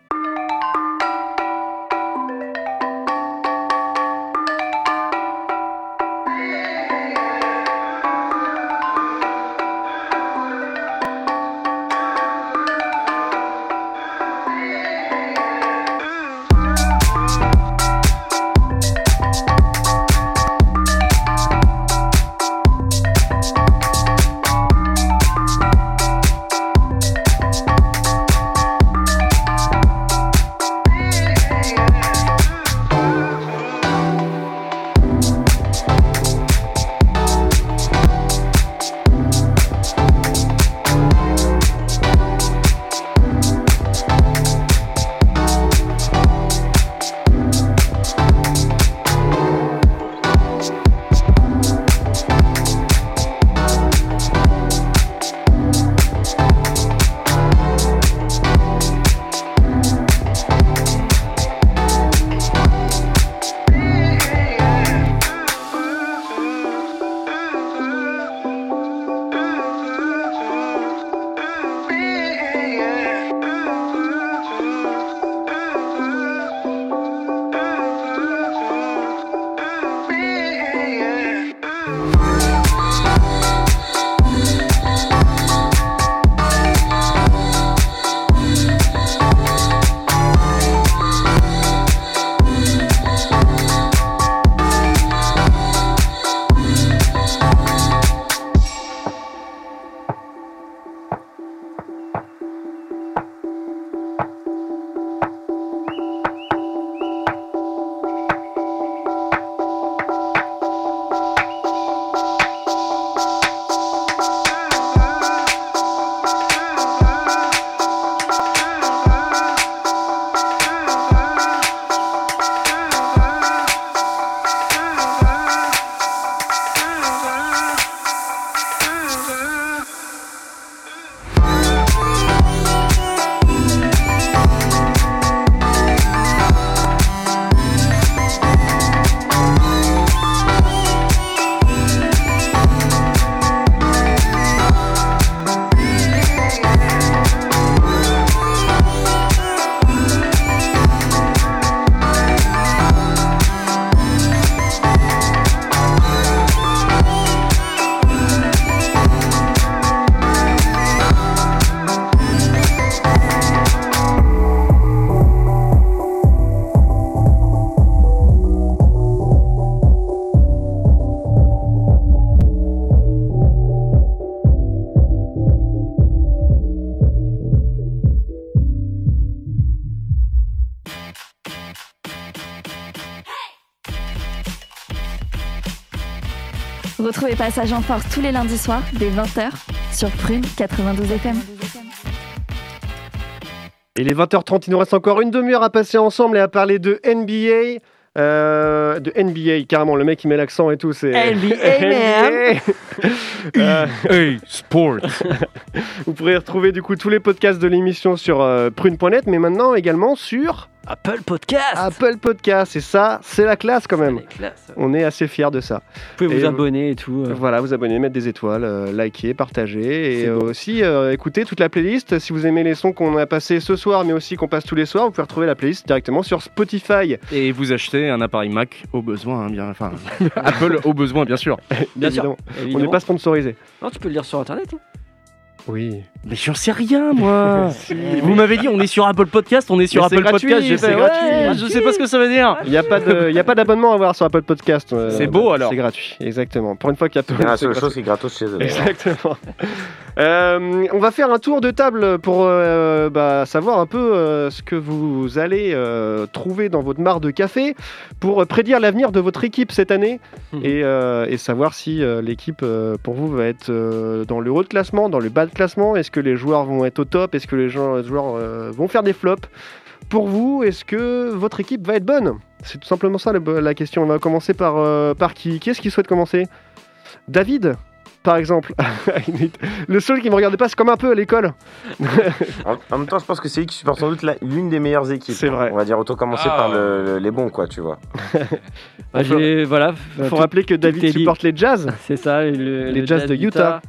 Passage en Force tous les lundis soirs dès 20h sur Prune 92 FM. Il est 20h30, il nous reste encore une demi-heure à passer ensemble et à parler de NBA. euh, de NBA, carrément, le mec qui met l'accent et tout, c'est. NBA, Hey, sport. vous pourrez retrouver du coup tous les podcasts de l'émission sur euh, prune.net, mais maintenant également sur Apple Podcast. Apple Podcast, et ça, c'est la classe quand même. C'est la classe. On est assez fiers de ça. Vous pouvez Et vous abonner et tout. euh. Voilà, vous abonner, mettre des étoiles, euh, liker, partager et euh, aussi euh, écouter toute la playlist. Si vous aimez les sons qu'on a passés ce soir, mais aussi qu'on passe tous les soirs, vous pouvez retrouver la playlist directement sur Spotify. Et vous achetez un appareil Mac au besoin, hein, bien, enfin (laughs) Apple au besoin, bien sûr. Bien sûr, Évidemment. On n'est pas sponsorisé. Non, tu peux le lire sur internet. hein. Oui. Mais j'en sais rien, moi. (laughs) Si, Vous m'avez dit, on est sur Apple Podcast, on est sur Apple gratuit, Podcast. J'ai c'est fait, gratuit. ouais, je sais pas ce que ça veut dire. Il n'y a pas de- il y a pas d'abonnement à avoir sur Apple Podcast. euh, C'est beau, alors. C'est gratuit, exactement. Pour une fois qu'il y a C'est la c'est seule gratuit. chose qui est gratos chez eux. Exactement. Euh, on va faire un tour de table pour euh, bah, savoir un peu euh, ce que vous allez euh, trouver dans votre mare de café pour prédire l'avenir de votre équipe cette année Mhm. et, euh, et savoir si euh, l'équipe euh, pour vous va être euh, dans le haut de classement, dans le bas de classement. Est-ce que les joueurs vont être au top? Est-ce que les gens- les joueurs euh, vont faire des flops? Pour vous, est-ce que votre équipe va être bonne? C'est tout simplement ça la question. On va commencer par, euh, par qui? Qui est-ce qui souhaite commencer? David par exemple, (laughs) le seul qui me regardait pas, c'est comme un peu à l'école. (laughs) En, en même temps, je pense que c'est lui qui supporte sans doute l'une des meilleures équipes. C'est vrai. On va dire autant commencer Ah. par le- le- les bons, quoi, tu vois. (laughs) Bah, voilà. Il faut tout- rappeler que David supporte les Jazz. C'est ça, le- Les le Jazz de Utah.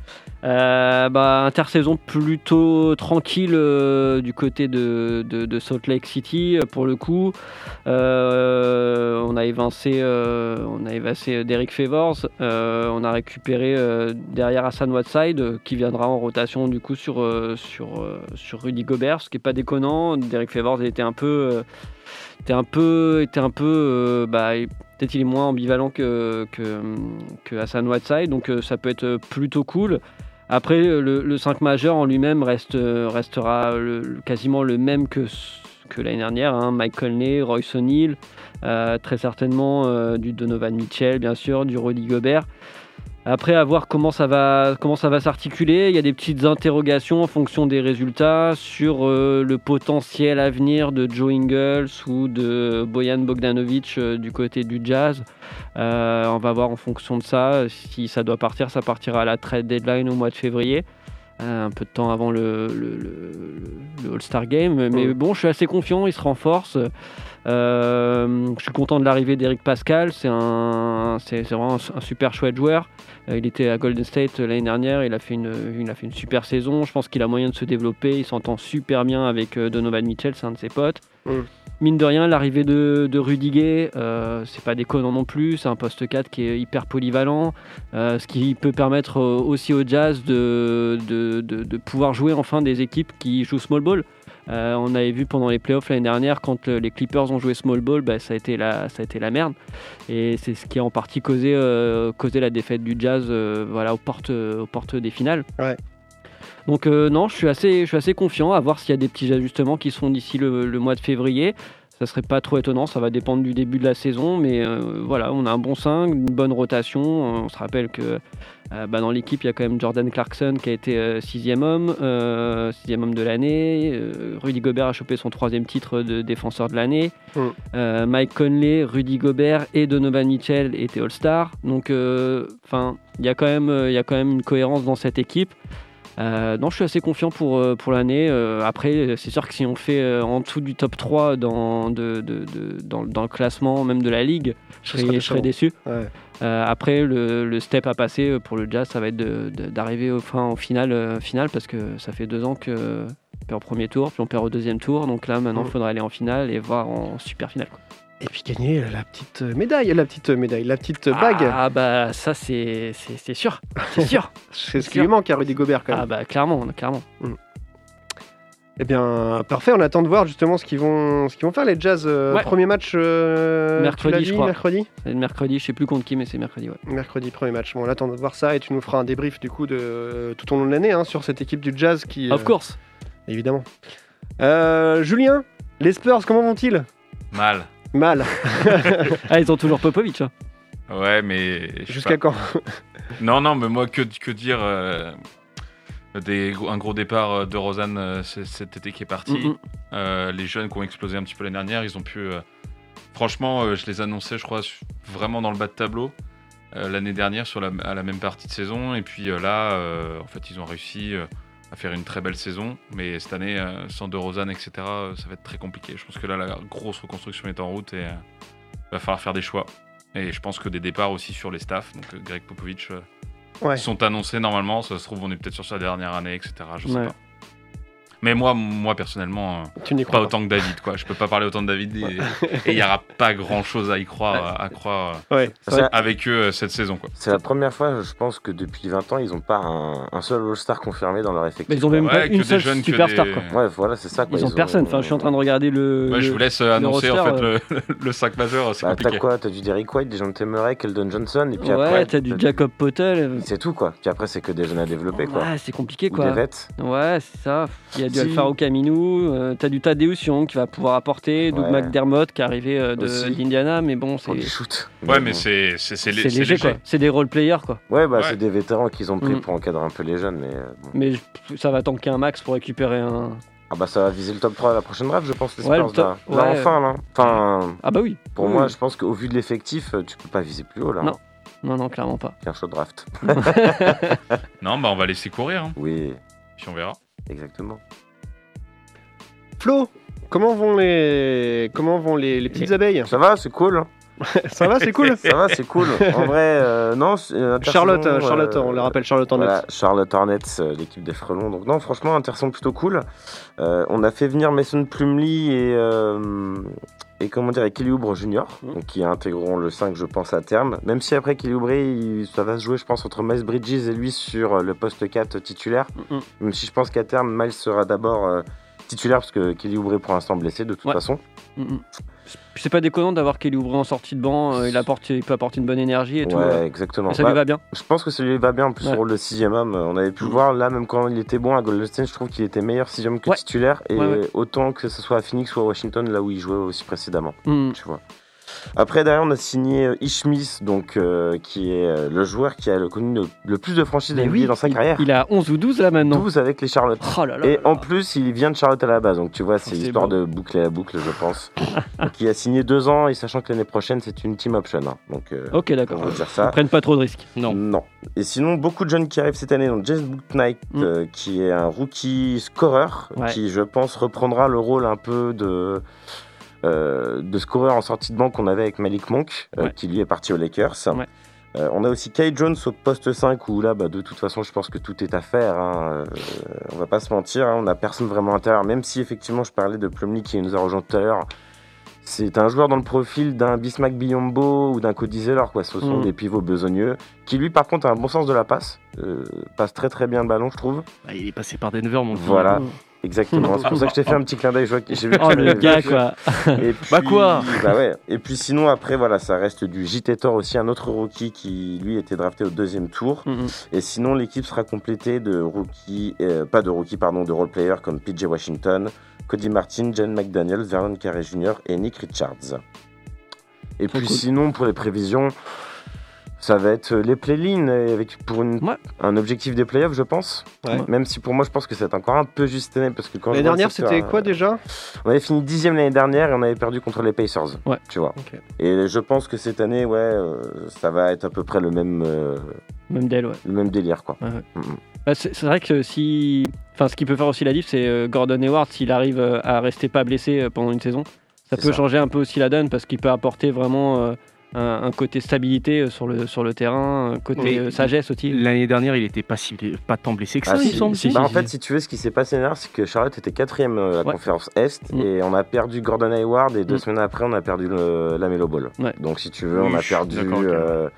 Euh, bah, intersaison plutôt tranquille euh, du côté de, Salt Lake City euh, pour le coup. Euh, on a évincé, Derek Favors. On a récupéré derrière Hassan Whiteside qui viendra en rotation du coup sur, sur, Rudy Gobert, ce qui est pas déconnant. Derek Favors était un peu, était un peu, était un peu, peut-être il est moins ambivalent que, Hassan Whiteside, donc ça peut être plutôt cool. Après, euh, le, le 5 majeur en lui-même euh, restera quasiment le même que, l'année dernière. hein. Mike Conley, Royce O'Neal, euh, très certainement du Donovan Mitchell, bien sûr, du Rudy Gobert. Après, à voir comment ça va, comment ça va s'articuler. Il y a des petites interrogations en fonction des résultats sur euh, le potentiel avenir de Joe Ingles ou de Bojan Bogdanovic euh, du côté du Jazz. Euh, on va voir en fonction de ça. Si ça doit partir, ça partira à la trade deadline au mois de février. Un peu de temps avant le, le- le- le All-Star Game. Mais bon, je suis assez confiant, il se renforce. Euh, je suis content de l'arrivée d'Eric Pascal. C'est un, c'est c'est vraiment un, un super chouette joueur. Euh, il était à Golden State l'année dernière. Il a fait une, il a fait une super saison. Je pense qu'il a moyen de se développer. Il s'entend super bien avec euh, Donovan Mitchell, c'est un de ses potes. Mm. Mine de rien, l'arrivée de, de Rudy Gay, euh, c'est pas déconnant non plus. C'est un poste 4 qui est hyper polyvalent. Euh, ce qui peut permettre aussi au Jazz de, de, de- de pouvoir jouer enfin des équipes qui jouent small ball. Euh, on avait vu pendant les playoffs l'année dernière, quand les Clippers ont joué small ball, bah, ça, a été la, ça a été la merde. Et c'est ce qui a en partie causé, euh, causé la défaite du Jazz euh, voilà, aux, portes, aux portes des finales. Ouais. Donc non, je suis, assez, je suis assez confiant à voir s'il y a des petits ajustements qui sont d'ici le, le mois de février. Ça serait pas trop étonnant, ça va dépendre du début de la saison, mais voilà, on a un bon 5, une bonne rotation. On se rappelle que euh, bah, dans l'équipe, il y a quand même Jordan Clarkson qui a été euh, sixième homme, euh, sixième homme de l'année. Rudy Gobert a chopé son troisième titre de défenseur de l'année. Mm. Mike Conley, Rudy Gobert et Donovan Mitchell étaient All-Star. Donc, enfin, il y a quand même, il y a quand même une cohérence dans cette équipe. Euh, non, je suis assez confiant pour, euh, pour l'année. Euh, après, c'est sûr que si on fait en dessous du top 3 dans, de, de- de- dans, dans le classement même de la ligue, je serais, je déçu. Ouais. Euh, après, le, le step à passer pour le Jazz, ça va être d'arriver au, fin, au final, final parce que ça fait deux ans que on perd au premier tour, puis on perd au deuxième tour. Donc là, maintenant, il Mm. faudra aller en finale et voir en super finale. quoi. Et puis gagner la petite médaille, la petite médaille, la petite bague. Ah bah ça, c'est c'est- c'est sûr. C'est sûr. (laughs) C'est ce qui lui manque à Rudy Gobert quand même. Ah bah clairement, clairement. Eh bien, parfait. On attend de voir justement ce qu'ils vont, ce qu'ils vont faire les Jazz. euh, Ouais. Premier match euh, mercredi, dit, je crois. Mercredi. C'est le mercredi, je sais plus contre qui, mais c'est mercredi, ouais. Mercredi, premier match. Bon, on attend de voir ça et tu nous feras un débrief du coup de tout au long de l'année hein, sur cette équipe du Jazz qui. Of euh, course. Évidemment. Euh, Julien, les Spurs, comment vont-ils? Mal. Mal. (laughs) ah, ils ont toujours Popovic. hein. Ouais, mais. Jusqu'à quand? Non, non, mais moi, que, que dire euh, des, Un gros départ euh, de Rosanne euh, cet été qui est parti. Euh, les jeunes qui ont explosé un petit peu l'année dernière, ils ont pu. euh, franchement, euh, je les annonçais, je crois, vraiment dans le bas de tableau l'année dernière sur la, à la même partie de saison. Et puis euh, là, euh, en fait, ils ont réussi. Euh, à faire une très belle saison. Mais cette année, euh, sans De Rosanne, etc., euh, ça va être très compliqué. Je pense que là, la grosse reconstruction est en route et euh, il va falloir faire des choix. Et je pense que des départs aussi sur les staffs. Donc euh, Greg Popovich euh, Ouais. sont annoncés normalement. Ça se trouve, on est peut-être sur sa dernière année, etc. Je sais Ouais. pas. Mais moi, moi personnellement, euh, Tu n'y pas autant que David, quoi. Je peux pas parler autant de David et il y aura pas grand chose à y croire, à croire euh, Ouais, avec eux euh, cette saison, quoi. C'est la première fois, je pense, que depuis 20 ans, ils n'ont pas un, un seul All-Star confirmé dans leur effectif. Mais ils ont même Ouais, pas que une des seule jeunes, superstar, des- quoi. Ouais, voilà, c'est ça. Quoi. Ils ont personne. Enfin, je suis en train de regarder le. Ouais, je vous laisse annoncer en fait euh, le, (laughs) le 5 majeur, c'est Bah, compliqué. t'as quoi? T'as du Derrick White, des gens de Temerek, Eldon Johnson, et puis Ouais, après. t'as du Jacob Potel. C'est tout, quoi. Puis après, c'est que des jeunes à développer, quoi. Ouais, c'est compliqué quoi. des vets. Ouais, c'est ça. Il y a du. Alfaro Caminou, euh, t'as du Tadeusz Young qui va pouvoir apporter, Doug. McDermott qui est arrivé euh, d'Indiana, mais bon, c'est shoot. Ouais, mais c'est c'est c'est lé- c'est c'est léger, quoi. C'est des role players quoi. Ouais, bah, Ouais. c'est des vétérans qu'ils ont pris Mm. pour encadrer un peu les jeunes, mais. euh, bon. Mais ça va tanker un max pour récupérer un. Ah, bah, ça va viser le top 3 à la prochaine draft, je pense, les Ouais, Spurs, le top- là. Là, enfin, là. Enfin, Ah bah oui. pour Oui, moi, je pense qu'au vu de l'effectif, euh, tu peux pas viser plus haut, là. Non. Non, non, clairement pas. Qu'un show de draft. (laughs) Non, bah on va laisser courir, hein, Oui, puis on verra. exactement. Flo, comment vont les, comment vont les, les petites abeilles? Ça va, c'est cool. (laughs) Ça va, c'est cool? Ça va, c'est cool. En vrai, euh, non. euh, Charlotte, intersaison, euh, Charlotte, euh, on le rappelle, Charlotte Voilà, Charlotte Hornets, euh, l'équipe des Frelons. Donc non, franchement, intersaison plutôt cool. Euh, on a fait venir Mason Plumley et, euh, et comment dire, et Kelly Oubre Mhm. donc qui intégreront le 5, je pense, à terme. Même si après Kelly Oubre, il- ça va se jouer, je pense, entre Miles Bridges et lui sur euh, le poste 4 titulaire. Mhm. Même si je pense qu'à terme, Miles sera d'abord euh, titulaire parce que Kelly Oubre pour l'instant blessé de toute Ouais. façon. Mm, mm. C'est pas déconnant d'avoir Kelly Oubre en sortie de banc, euh, il, apporte, il peut apporter une bonne énergie et tout. Ouais, euh, exactement. et ça Bah, lui va bien. Je pense que ça lui va bien. En plus, Ouais. sur le sixième homme, on avait pu le voir là, même quand il était bon à Golden State, je trouve qu'il était meilleur sixième que titulaire. Et autant que ce soit à Phoenix ou à Washington, là où il jouait aussi précédemment. Mm. Tu vois. Après, derrière, on a signé euh, Ish Smith, donc, euh, qui est euh, le joueur qui a le, connu le, le plus de franchises Mais NBA oui, dans sa il, carrière. il a 11 ou 12 là maintenant. 12 avec les Charlotte. Oh là là. Et là en plus, il vient de Charlotte à la base, donc tu vois, c'est c'est histoire beau. de boucler la boucle, je pense. donc, il a signé deux ans, et sachant que l'année prochaine, c'est une team option. hein. Donc, euh, Ok, on d'accord. va dire Ils ça. prennent pas trop de risques. Non. Non. Et sinon, beaucoup de jeunes qui arrivent cette année. Donc, James Bouknight, Mm. euh, qui est un rookie scoreur, Ouais. qui, je pense, reprendra le rôle un peu de, euh, de scoreur en sortie de banque qu'on avait avec Malik Monk, euh, Ouais. qui lui est parti aux Lakers. Ouais. Euh, on a aussi Kai Jones au poste 5 où là, bah, de toute façon, je pense que tout est à faire. Hein. Euh, on va pas se mentir, hein, on n'a personne vraiment à l'intérieur. Même si effectivement, je parlais de Plumlee qui nous a rejoint tout à l'heure. C'est un joueur dans le profil d'un Bismack Biombo ou d'un Cody Zeller, quoi. Ce sont Mm. des pivots besogneux qui, lui, par contre, a un bon sens de la passe. Euh, passe très très bien le ballon, je trouve. Bah, il est passé par Denver, mon. Voilà, exactement. C'est pour ça que je t'ai fait un petit clin d'œil. je vois que- j'ai vu que Oh le gars vu. quoi. Et (laughs) puis, Bah quoi bah ouais. Et puis sinon après voilà ça reste du JT Thor aussi un autre rookie qui lui était drafté au deuxième tour. Mm, mm. Et sinon l'équipe sera complétée de rookies euh, pas de rookies pardon de role players comme PJ Washington, Cody Martin, Jen McDaniel, Vernon Carey Jr. et Nick Richards. Et puis cool. sinon pour les prévisions ça va être les play-in avec pour une- Ouais. un objectif des playoffs je pense. Ouais. Même si pour moi je pense que c'est encore un peu juste cette année parce que quand L'année dernière, c'était euh, quoi déjà? on avait fini dixième l'année dernière et on avait perdu contre les Pacers. Ouais. Tu vois. Et je pense que cette année, ouais, euh, ça va être à peu près le même, euh, Même ouais. le même délire, quoi. Ouais, ouais. Mhm. Bah, c'est vrai que si. Enfin, ce qui peut faire aussi la diff, c'est euh, Gordon Hayward, s'il arrive euh, à rester pas blessé euh, pendant une saison. Ça peut ça. changer un peu aussi la donne parce qu'il peut apporter vraiment euh, un, un côté stabilité euh, sur le, sur le terrain, un côté Oui. euh, sagesse aussi. L'année dernière, il était pas, si, pas tant blessé que ça, Ah, il si. semble. Si, Bah, si, en fait, si tu veux, ce qui s'est passé l'année c'est que Charlotte était quatrième euh, à la Ouais. conférence Est Mm. et on a perdu Gordon Hayward et deux Mm. semaines après, on a perdu le, la Melo Ball. Ouais. Donc, si tu veux, Oui, on a perdu euh,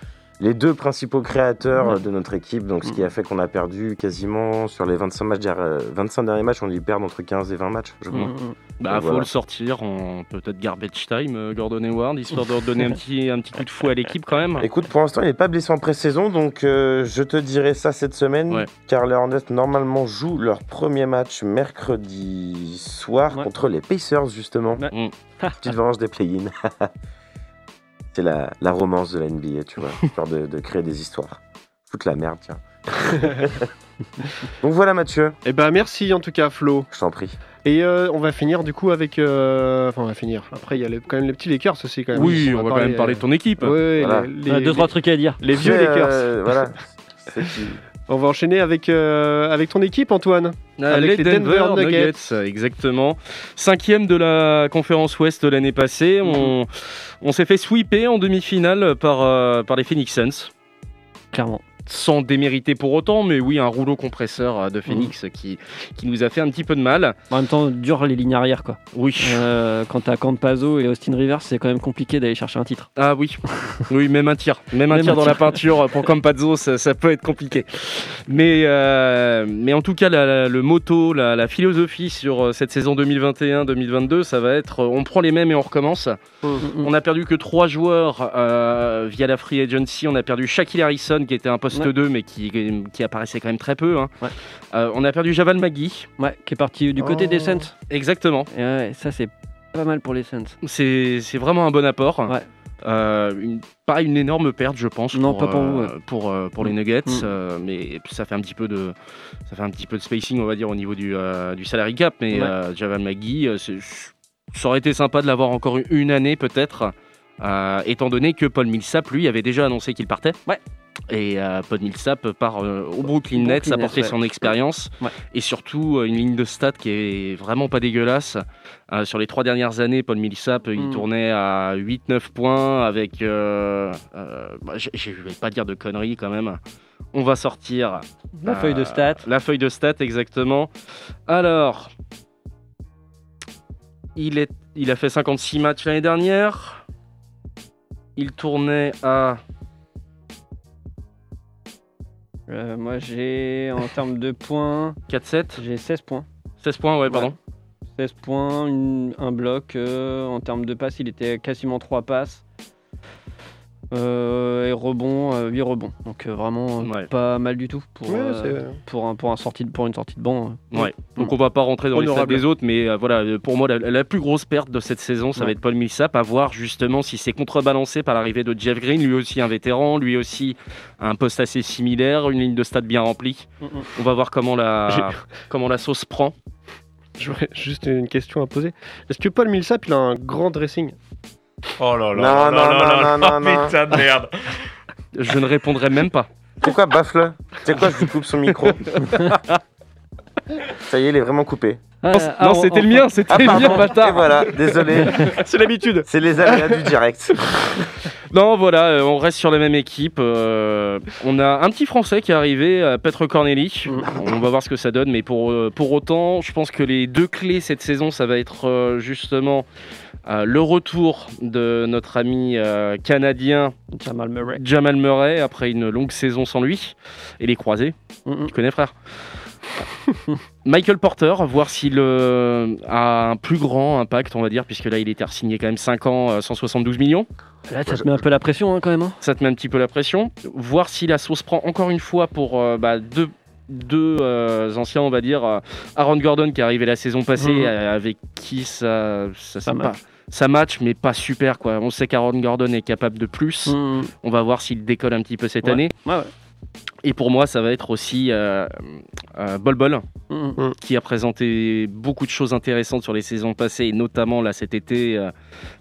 les deux principaux créateurs Ouais. de notre équipe. Donc, ce qui Mm. a fait qu'on a perdu quasiment sur les 25, matchs, derrière- euh, 25 derniers matchs, on dû perdre entre 15 et 20 matchs, je crois. Mm, mm. Bah, Donc, faut voilà. le sortir en peut-être garbage time, euh, Gordon Hayward, histoire de redonner un petit, un petit coup de fouet à l'équipe quand même. Écoute, pour l'instant, il n'est pas blessé en pré-saison, donc euh, je te dirai ça cette semaine, Ouais. car les Hornets normalement jouent leur premier match mercredi soir Ouais. contre les Pacers, justement. Petite revanche des play-in. (laughs) C'est la, la romance de la NBA, tu vois, (laughs) histoire de, de créer des histoires. Foutre la merde, tiens. (laughs) donc voilà, Mathieu, Eh ben merci en tout cas Flo. je t'en prie. Et euh, on va finir du coup avec. euh, Enfin, on va finir. Après, il y a les- quand même les petits Lakers aussi quand même. Oui, on va quand même parler de ton équipe. Oui, Voilà. les, On a les- deux, trois trucs à dire. les vieux Lakers. euh, voilà. (laughs) On va enchaîner avec, euh, avec ton équipe, Antoine. Euh, avec les Denver, Nuggets. exactement. Cinquième de la conférence Ouest l'année passée. On, on s'est fait sweeper en demi-finale par, euh, par les Phoenix Suns. Clairement. Sans démériter pour autant, mais oui, un rouleau compresseur euh, de Phoenix qui, qui nous a fait un petit peu de mal. En même temps, dur les lignes arrière, quoi. Oui. Euh, quand t'as Campazzo et Austin Rivers, c'est quand même compliqué d'aller chercher un titre. Ah oui, (laughs) oui, même un tir, même un tir dans la peinture pour Campazzo, ça, ça peut être compliqué. Mais, euh, mais en tout cas, la- la- le motto, la, la philosophie sur euh, cette saison 2021-2022, ça va être on prend les mêmes et on recommence. On a perdu que trois joueurs euh, via la free agency. On a perdu Shaquille Harrison qui était un poste Ouais. 2 mais qui, qui apparaissait quand même très peu. hein. Ouais. Euh, on a perdu Javal Magui. Ouais, qui est parti du côté des Suns. Exactement. Et ça c'est pas mal pour les Suns. C'est vraiment un bon apport. Ouais. Euh, une- pas une énorme perte, je pense. Non, pas pour euh, vous, ouais. Pour, euh, pour les Mm. Nuggets, Mm. euh, mais ça fait un petit peu de ça fait un petit peu de spacing, on va dire, au niveau du, euh, du salary cap. Mais Ouais. euh, Javal Magui, euh, c'est- ça aurait été sympa de l'avoir encore une année peut-être, euh, étant donné que Paul Millsap, lui, avait déjà annoncé qu'il partait. Ouais. Et euh, Paul Millsap part euh, au Brooklyn Nets, apporter ouais. son expérience Ouais. et surtout une ligne de stats qui est vraiment pas dégueulasse. Sur les trois dernières années, Paul Millsap, il Mm. tournait à 8-9 points avec. bah, je vais pas dire de conneries quand même. On va sortir. La feuille de stats. La feuille de stats, exactement. Alors. Il, est, il a fait 56 matchs l'année dernière. Il tournait à. Euh, moi j'ai en termes de points, 4-7 j'ai 16 points. 16 points, ouais, pardon. 16 points, une- un bloc. euh, en termes de passes, il était quasiment 3 passes. Euh, et rebond, 8 rebonds. Donc euh, vraiment euh, Ouais. pas mal du tout pour, Ouais, euh, pour, un, pour, un sortie de, pour une sortie de banc. euh. Ouais. Donc on va pas rentrer dans les stats des autres, mais euh, voilà, euh, pour moi la, la plus grosse perte de cette saison, ça va être Paul Millsap, à voir justement si c'est contrebalancé par l'arrivée de Jeff Green, lui aussi un vétéran, lui aussi un poste assez similaire, une ligne de stats bien remplie. Mm, mm. On va voir comment la (laughs) comment la sauce prend. J'aurais juste une question à poser. Est-ce que Paul Millsap, il a un grand dressing? Oh là Non, là, non, non, non, non, non. putain de merde. Je ne répondrai même pas. C'est quoi, bafle C'est quoi, je lui coupe son micro (laughs) Ça y est, il est vraiment coupé. Ah, non, ah, c'était le mien, c'était Ah, le mien, pardon. Et bâtard. voilà, désolé. (laughs) C'est l'habitude. C'est les aléas du direct. (laughs) Non, voilà, euh, on reste sur la même équipe. euh, on a un petit Français qui est arrivé, euh, Petre Corneli. Mm. (laughs) On va voir ce que ça donne, mais pour, pour autant, je pense que les deux clés cette saison, ça va être justement euh, le retour de notre ami euh, canadien Jamal Murray. Jamal Murray après une longue saison sans lui et les croisés. Mm, mm. Tu connais, frère? (laughs) Michael Porter, voir s'il euh, a un plus grand impact, on va dire, puisque là il était signé quand même 5 ans, euh, 172 millions. Là, ça te met un peu la pression hein, quand même. hein. Ça te met un petit peu la pression. Voir si la sauce prend encore une fois pour euh, bah, deux, deux euh, anciens, on va dire. euh, Aaron Gordon qui est arrivé la saison passée, Mhm. euh, avec qui ça, ça, match. pas- ça match, mais pas super. quoi. On sait qu'Aaron Gordon est capable de plus. Mm, On va voir s'il décolle un petit peu cette Ouais. année. Ouais, ouais. Et pour moi, ça va être aussi euh, euh, Bol Bol, mm, mm. qui a présenté beaucoup de choses intéressantes sur les saisons passées, et notamment là cet été, euh,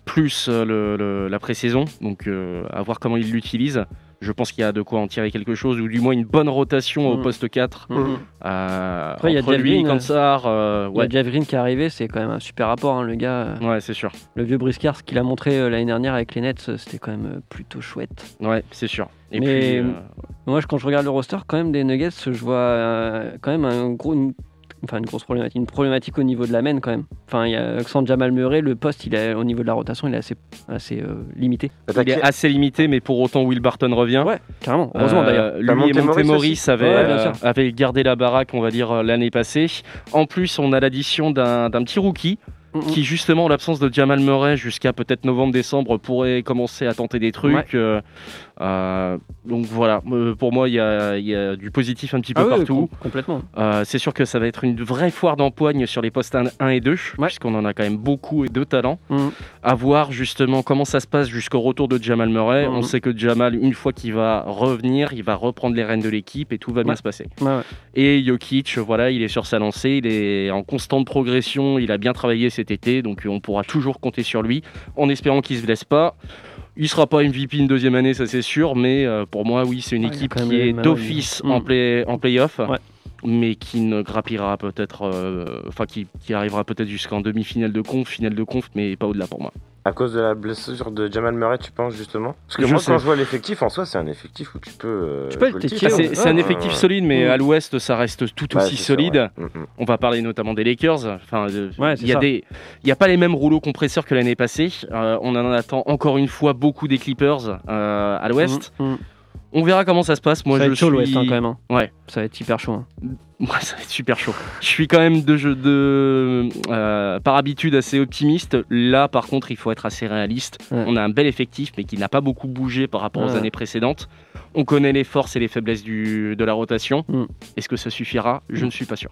plus euh, le- le- la pré-saison. Donc euh, à voir comment il l'utilise. Je pense qu'il y a de quoi en tirer quelque chose, ou du moins une bonne rotation au Mm. poste 4. Mm, mm. Euh, Après, il y a Green, Kansar, euh, Il y a ouais. Jeff Green qui est arrivé, c'est quand même un super rapport. hein, le gars, euh, ouais, c'est sûr. le vieux briscard, ce qu'il a montré euh, l'année dernière avec les Nets, c'était quand même euh, plutôt chouette. Ouais, c'est sûr. Et Mais- puis, euh, Moi, je- quand je regarde le roster, quand même des Nuggets, je vois euh, quand même un gros, une, enfin une grosse problématique, une problématique au niveau de la main quand même. Enfin, il y a sans Jamal Murray, le poste, il est au niveau de la rotation, il est assez, assez euh, limité. il est assez limité, mais pour autant, Will Barton revient. Ouais, carrément. Heureusement Euh, d'ailleurs. Lui et Ouais, euh, sûr. avaient gardé la baraque, on va dire, l'année passée. En plus, on a l'addition d'un d'un petit rookie qui, justement, en l'absence de Jamal Murray, jusqu'à peut-être novembre-décembre, pourrait commencer à tenter des trucs. Ouais. euh, euh, donc voilà, Euh, pour moi, il y a, il y a du positif un petit peu Ah oui, partout. com- complètement. Euh, c'est sûr que ça va être une vraie foire d'empoigne sur les postes 1 et 2, puisqu'on en a quand même beaucoup et de talents. Mm. À voir justement comment ça se passe jusqu'au retour de Jamal Murray. Mhm. On sait que Jamal, une fois qu'il va revenir, il va reprendre les rênes de l'équipe et tout va bien Ouais. se passer. Ouais, ouais. Et Jokic, voilà, il est sur sa lancée, il est en constante progression, il a bien travaillé cet été, donc on pourra toujours compter sur lui, en espérant qu'il se blesse pas. Il sera pas MVP une deuxième année, ça c'est sûr, mais euh, pour moi, oui, c'est une équipe qui est d'office en, play, en playoff, Ouais. mais qui ne grappillera peut-être, euh, enfin qui, qui arrivera peut-être jusqu'en demi-finale de conf, finale de conf, mais pas au-delà pour moi. À cause de la blessure de Jamal Murray, tu penses justement? Parce que Je moi, sais. quand je vois l'effectif, en soi, c'est un effectif où tu peux. euh, Tu peux le Ah, c'est ouais. un Ouais. effectif solide, mais Mm. à l'ouest, ça reste tout Ouais, aussi solide. ouais. Mm, mm. On va parler notamment des Lakers. Enfin, il y a des, y a pas les mêmes rouleaux compresseurs que l'année passée. Euh, on en attend encore une fois beaucoup des Clippers euh, à l'ouest. On verra comment ça se passe. Moi, ça va je être chaud suis... l'Ouest hein, quand même. hein. Ouais. Ça va être hyper chaud. hein. Ouais, (laughs) ça va être super chaud. Je suis quand même de, jeu- de euh, par habitude assez optimiste. Là, par contre, il faut être assez réaliste. Ouais. On a un bel effectif, mais qui n'a pas beaucoup bougé par rapport aux années précédentes. On connaît les forces et les faiblesses du, de la rotation. Mm. Est-ce que ça suffira? Je ne suis pas sûr.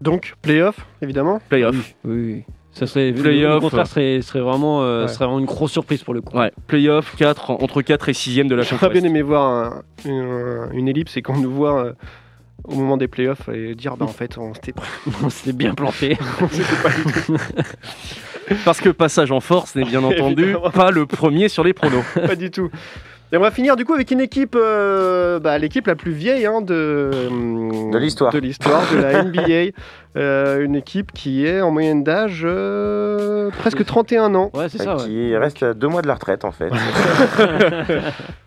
Donc, playoff, évidemment? Playoff. Oui, oui. Ça serait, le- Playoff. le contraire serait, serait, vraiment, euh, Ouais. serait vraiment une grosse surprise pour le coup. Ouais, playoff 4, entre 4 et 6 de la J'aurais conférence. bien aimé voir un- une, une ellipse et qu'on nous voit euh, au moment des playoffs et dire bah en fait on s'était (laughs) bien planté. (laughs) (laughs) Parce que passage en force n'est bien entendu Évidemment. pas le premier sur les pronos. pas du tout. Et on va finir du coup avec une équipe, euh, bah, l'équipe la plus vieille hein, de, De l'histoire. de l'histoire de la NBA. Euh, une équipe qui est en moyenne d'âge euh, presque 31 ans. Ouais, c'est Euh, ça. ouais. qui reste à deux mois de la retraite en fait. (laughs)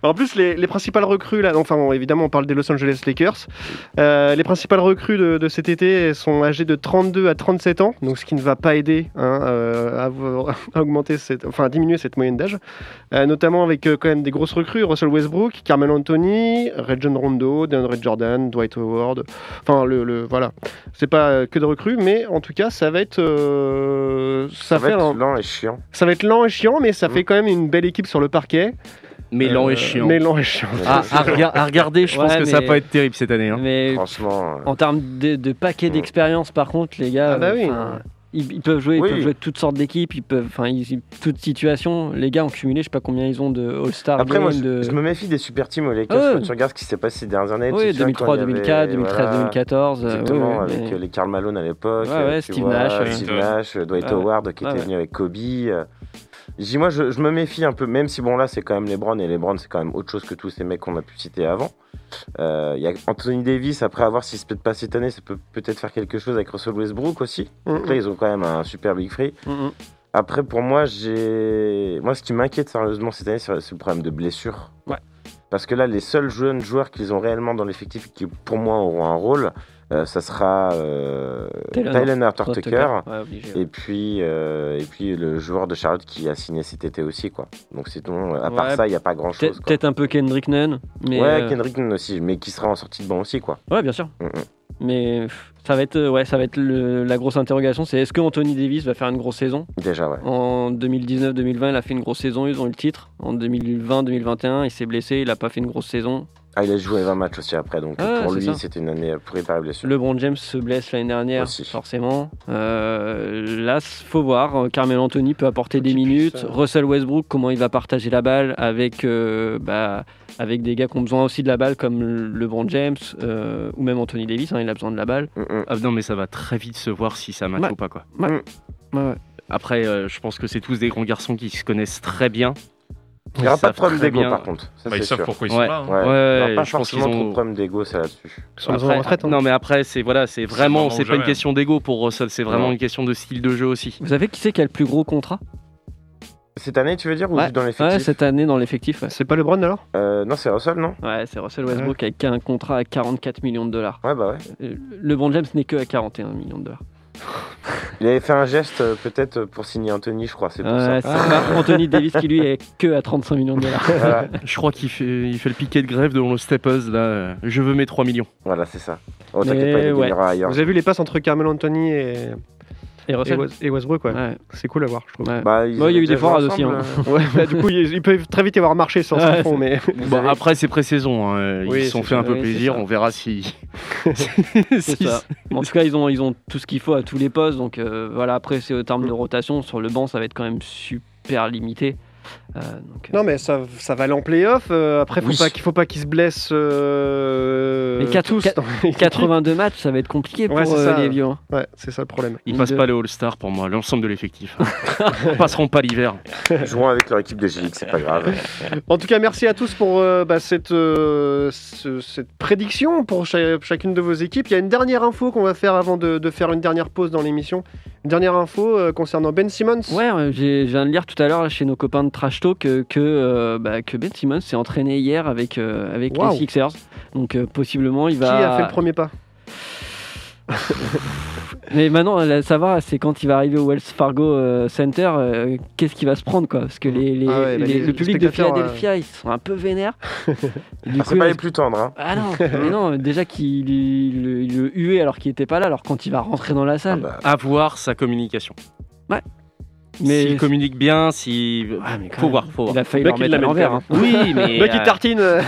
En plus, les, les principales recrues, là, enfin bon, évidemment, on parle des Los Angeles Lakers. Euh, les principales recrues de, de cet été sont âgées de 32 à 37 ans, donc ce qui ne va pas aider hein, euh, (laughs) à, augmenter cette, enfin, à diminuer cette moyenne d'âge. Euh, notamment avec euh, quand même des grosses recrues Russell Westbrook, Carmelo Anthony, Rajon Rondo, DeAndre Jordan, Dwight Howard. Enfin, le, le- voilà, c'est pas euh, que de recrues, mais en tout cas, ça va être, euh, ça, Ça va fait être un- lent et chiant. ça va être lent et chiant, mais ça Mm. fait quand même une belle équipe sur le parquet. Mais lent Euh, et chiant. Mais lent et chiant. Ah, à, rega- à regarder, je pense que ça va pas être terrible cette année. hein. Mais Franchement. euh, en termes de, de paquet d'expérience, par contre, les gars, Ah bah oui. Ils, ils peuvent jouer, ils Oui. peuvent jouer toutes sortes d'équipes, ils peuvent, enfin, toute situation. Les gars ont cumulé, je sais pas combien ils ont de All-Star Après, moi, je, Game, de je me méfie des super teams aux Lakers ouais. quand tu regardes ce qui s'est passé ces dernières années. oui, te souviens 2003, quand il y 2004, avait- 2013, voilà, 2014. euh, Exactement, ouais, ouais, avec mais- euh, les Karl Malone à l'époque. Ouais, euh, Steve vois, Nash, Steve Nash, euh, Dwight. Howard qui était venu avec Kobe. Je dis, moi, je, je me méfie un peu, même si bon, là, c'est quand même LeBron, et LeBron, c'est quand même autre chose que tous ces mecs qu'on a pu citer avant. Euh, Il y a Anthony Davis, après, à voir s'il se peut pas cette année, ça peut peut-être faire quelque chose avec Russell Westbrook aussi. Mm, Donc là, ils ont quand même un super big free. Mm. Après, pour moi, j'ai. Moi, ce qui m'inquiète sérieusement cette année, c'est le problème de blessure. Ouais. Parce que là, les seuls jeunes joueurs qu'ils ont réellement dans l'effectif qui, pour moi, auront un rôle, euh, ça sera euh, Tucker. Ouais, obligé. Et puis, euh, et puis le joueur de Charlotte qui a signé cet été aussi, quoi. Donc sinon, à part Ouais, ça, il n'y a pas grand chose. peut-être un peu Kendrick Nunn, mais Ouais, euh, Kendrick Nunn aussi, mais qui sera en sortie de banc aussi, quoi. ouais, bien sûr. Mm, mm. Mais ça va être, euh, ouais, ça va être le- la grosse interrogation, c'est est-ce que Anthony Davis va faire une grosse saison? Déjà, ouais. En 2019-2020, il a fait une grosse saison, ils ont eu le titre. En 2020-2021, il s'est blessé, il a pas fait une grosse saison. Ah, il a joué 20 matchs aussi après, donc Ah, pour lui, c'était une année pourrie par la blessure. LeBron James se blesse l'année dernière, Aussi. forcément. Euh, là, faut voir. Carmel Anthony peut apporter Faut des minutes. puisse, euh, Russell Westbrook, comment il va partager la balle avec, euh, bah, avec des gars qui ont besoin aussi de la balle, comme LeBron James euh, ou même Anthony Davis. hein, il a besoin de la balle. Mm, mm. Ah, non, mais ça va très vite se voir si ça match ou pas. Quoi. Ouais. Après, euh, je pense que c'est tous des grands garçons qui se connaissent très bien. Il n'y aura pas de problème d'ego, par contre. Ça, Bah, ils savent pourquoi ils Ouais. sont là. hein. Ouais, Ouais, il n'y aura pas forcément ont- trop de problème d'ego, ça là-dessus. Sur la zone Après- retraite. hein. Non, mais après, c'est voilà, c'est vraiment, c'est pas une question d'ego pour Russell, c'est vraiment une question de style de jeu aussi. Vous savez qui c'est qui a le plus gros contrat? Cette année, tu veux dire, ou Ouais. dans Ouais, l'effectif cette année dans l'effectif. Ouais, C'est pas LeBron alors? Euh, Non, c'est Russell, non? Ouais, c'est Russell Westbrook avec un contrat à 44 millions de dollars. Ouais, bah ouais. Euh, LeBron James n'est que à 41 millions de dollars. Il avait fait un geste, euh, peut-être, pour signer Anthony, je crois, c'est pour Ouais, ça. c'est ça. Anthony Davis qui lui est que à 35 millions de dollars. Voilà, Je crois qu'il fait, il fait le piquet de grève devant le Steppers, là. euh, Je veux mes 3 millions. voilà, c'est ça. Oh, t'inquiète pas, il les ouais. gagnera ailleurs. Vous avez vu les passes entre Carmel Anthony et, Et Westbrook ouais. Ouais, C'est cool à voir, je trouve. ouais. Bah, Ouais, il y a eu des forades aussi, hein. euh. (laughs) Ouais, bah, du coup, ils, ils peuvent très vite y avoir marché sans Ouais, son fond, mais Bon, avez- après, c'est pré-saison. hein, Ils Oui, se sont fait un peu plaisir. On verra si. C'est (laughs) si- ça. En tout cas, ils ont, ils ont tout ce qu'il faut à tous les postes. Donc euh, voilà, après, c'est au terme de rotation. Sur le banc, ça va être quand même super limité. Euh, donc, Non, mais ça, ça va aller en playoff. euh, après, faut Oui. pas qu'il faut pas qu'il se blesse. euh, mais quatre- tous quatre- dans l'équipe. (laughs) 82 matchs, ça va être compliqué pour Ouais, c'est euh, ça. les vieux. hein. Ouais, c'est ça le problème. Ils Une passent de- pas le All-Star pour moi, l'ensemble de l'effectif. (laughs) Ils passeront pas l'hiver. (laughs) Ils joueront avec leur équipe de G-League, c'est pas grave. En tout cas, merci à tous pour euh, bah, cette, euh, ce- cette prédiction pour cha- chacune de vos équipes. Il y a une dernière info qu'on va faire avant de, de faire une dernière pause dans l'émission. Une dernière info euh, concernant Ben Simmons. Ouais, euh, j'ai- je viens de lire tout à l'heure chez nos copains de Trash Talk que, euh, bah, que Ben Simmons s'est entraîné hier avec, euh, avec les Sixers. Donc euh, possiblement il Qui va. a fait le premier pas (laughs) Mais maintenant, à savoir, c'est quand il va arriver au Wells Fargo euh, Center, euh, qu'est-ce qu'il va se prendre quoi? Parce que les, les- Ah ouais, bah, les- le public de Philadelphia, ils sont un peu vénères. (laughs) Du Ah, c'est coup, pas il- les plus tendres. Hein. Ah non, mais non, déjà qu'il il, le- il le huait alors qu'il était pas là, alors quand il va rentrer dans la Ah salle. bah, À voir sa communication. Ouais. Mais S'il communique bien, si. Ouais, faut même, voir, faut voir. il a failli Le leur mettre à l'envers. hein. Oui, mais. (laughs) Il euh, tartine. euh,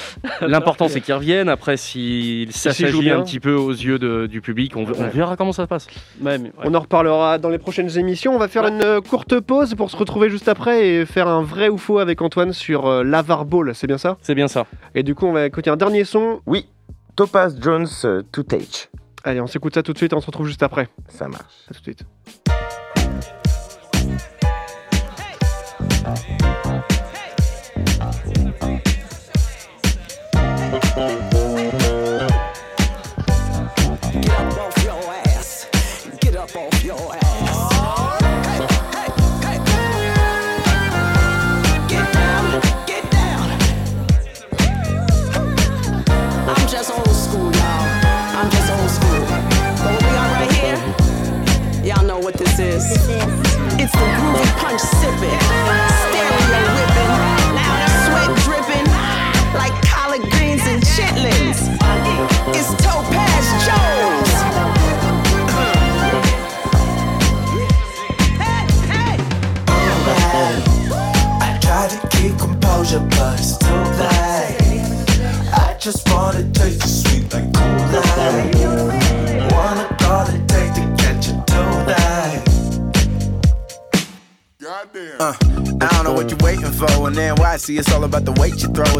(laughs) L'important c'est qu'il revienne. Après, s'il s'assagit un petit peu aux yeux de- du public, on, verra comment ça se passe. Ouais, mais ouais. On en reparlera dans les prochaines émissions. On va faire une euh, courte pause pour se retrouver juste après et faire un vrai ou faux avec Antoine sur euh, l'Avar Ball. C'est bien ça? C'est bien ça. Et du coup, on va écouter un dernier son. Oui, Topaz Jones euh, to Tage. Allez, on s'écoute ça tout de suite et on se retrouve juste après. Ça marche. À tout de suite.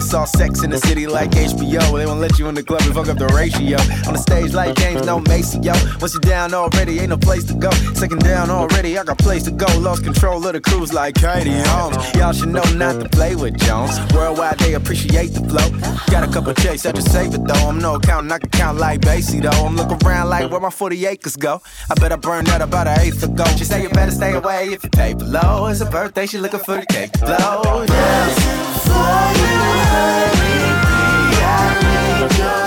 It's all sex in the city like HBO. They won't let you in the club and fuck up the ratio. On the stage like James, no Macy, yo. Once you're down already, ain't no place to go. Second down already, I got place to go. Lost control of the cruise like Katie Holmes. Y'all should know not to play with Jones. Worldwide, they appreciate the flow. Got a couple checks, I just save it though. I'm no accountant, I can count like Basie though. I'm looking around like where my 40 acres go. I bet I burned that about an eighth ago. She say you better stay away if you pay below. It's a birthday, she looking for the cake to blow. Yeah. Before you. hurry, me, I need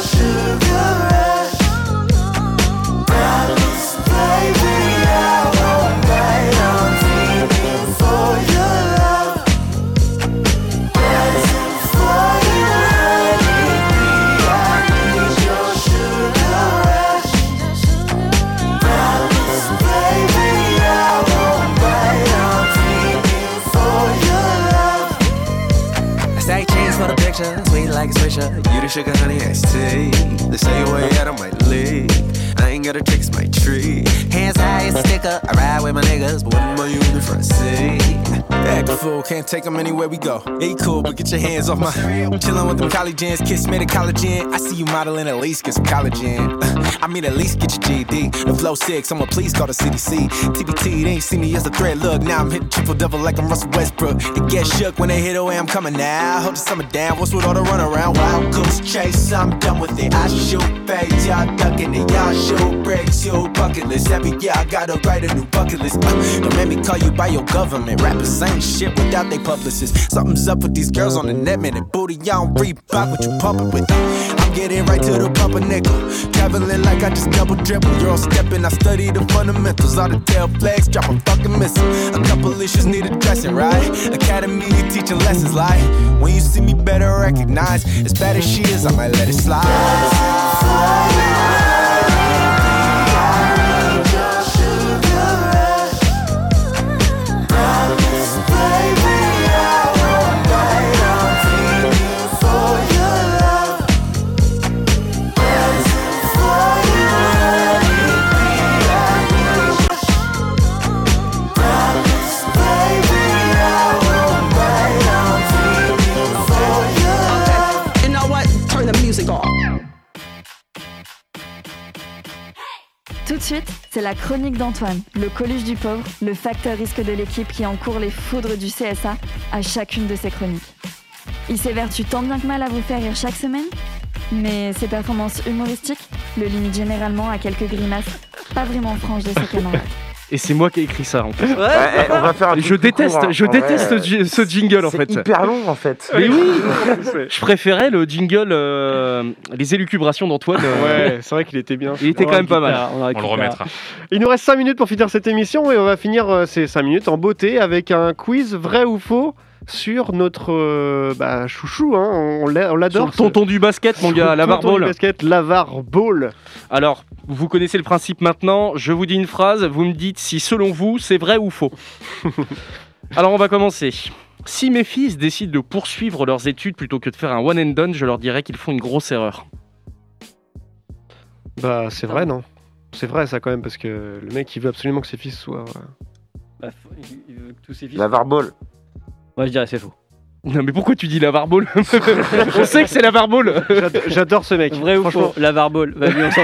like a swisher. You the sugar, honey, iced tea. They say you way out of my league. I ain't got a tricks my tree. Hands high as a sticker. I ride with my niggas, but when my you in the front seat. Act a fool, can't take them anywhere we go. Ain't cool, but get your hands off my. Chillin' with them college kiss me the collagen. I see you modeling, at least get some collagen. (laughs) I mean, at least get your GD. The flow six, I'ma please call the CDC. TBT, they ain't see me as a threat. Look, now I'm hitting triple double like I'm Russell Westbrook. They get shook when they hit away, I'm coming now. Hold the summer down, what's with all the runaround? Wild goose chase, I'm done with it. I shoot fades, y'all ducking it. Y'all shoot bricks, you bucket list. Every year I gotta write a new bucket list. Uh, don't make me call you by your government. Rappers ain't shit without they publicists. Something's up with these girls on the net, man. And booty, y'all don't Reebok what you pumping with. I'm getting right to the pump a nickel. Traveling like I just double dribble. You're all stepping, I study the fundamentals. All the tail flags, drop a fucking missile. A couple issues need addressing, right? Academy teaching lessons like when you see me better recognize. As bad as she is, I might let it slide. Suite, c'est la chronique d'Antoine, le coluche du pauvre, le facteur risque de l'équipe qui encourt les foudres du CSA à chacune de ses chroniques. Il s'évertue tant bien que mal à vous faire rire chaque semaine, mais ses performances humoristiques le limitent généralement à quelques grimaces pas vraiment franches de ses (laughs) camarades. Et c'est moi qui ai écrit ça en fait. Ouais, eh, on va faire un je déteste, court, hein. je En déteste vrai, ce ji- ce jingle en c'est fait. hyper long en fait. Mais oui Je préférais le jingle euh, Les élucubrations d'Antoine. euh, Ouais, c'est vrai qu'il était bien. Il était quand même pas mal. On le remettra. Il nous reste 5 minutes pour finir cette émission et on va finir euh, ces 5 minutes en beauté avec un quiz vrai ou faux sur notre euh, bah, chouchou. Hein. On l'adore. le tonton du basket, mon gars, le la tonton du barbole. basket, Lavar Ball. Alors, vous connaissez le principe maintenant. Je vous dis une phrase, vous me dites si selon vous c'est vrai ou faux. (laughs) Alors, on va commencer. Si mes fils décident de poursuivre leurs études plutôt que de faire un one and done, je leur dirais qu'ils font une grosse erreur. Bah, c'est vrai, non? C'est vrai, ça, quand même, parce que le mec, il veut absolument que ses fils soient. euh, Bah, il- veut que tous ses fils. La Varball. Moi, je dirais c'est faux. Non, mais pourquoi tu dis la barbole (laughs) On sait que c'est la J'adore ce mec. Vrai ou faux La barbole. Vas-y, on s'en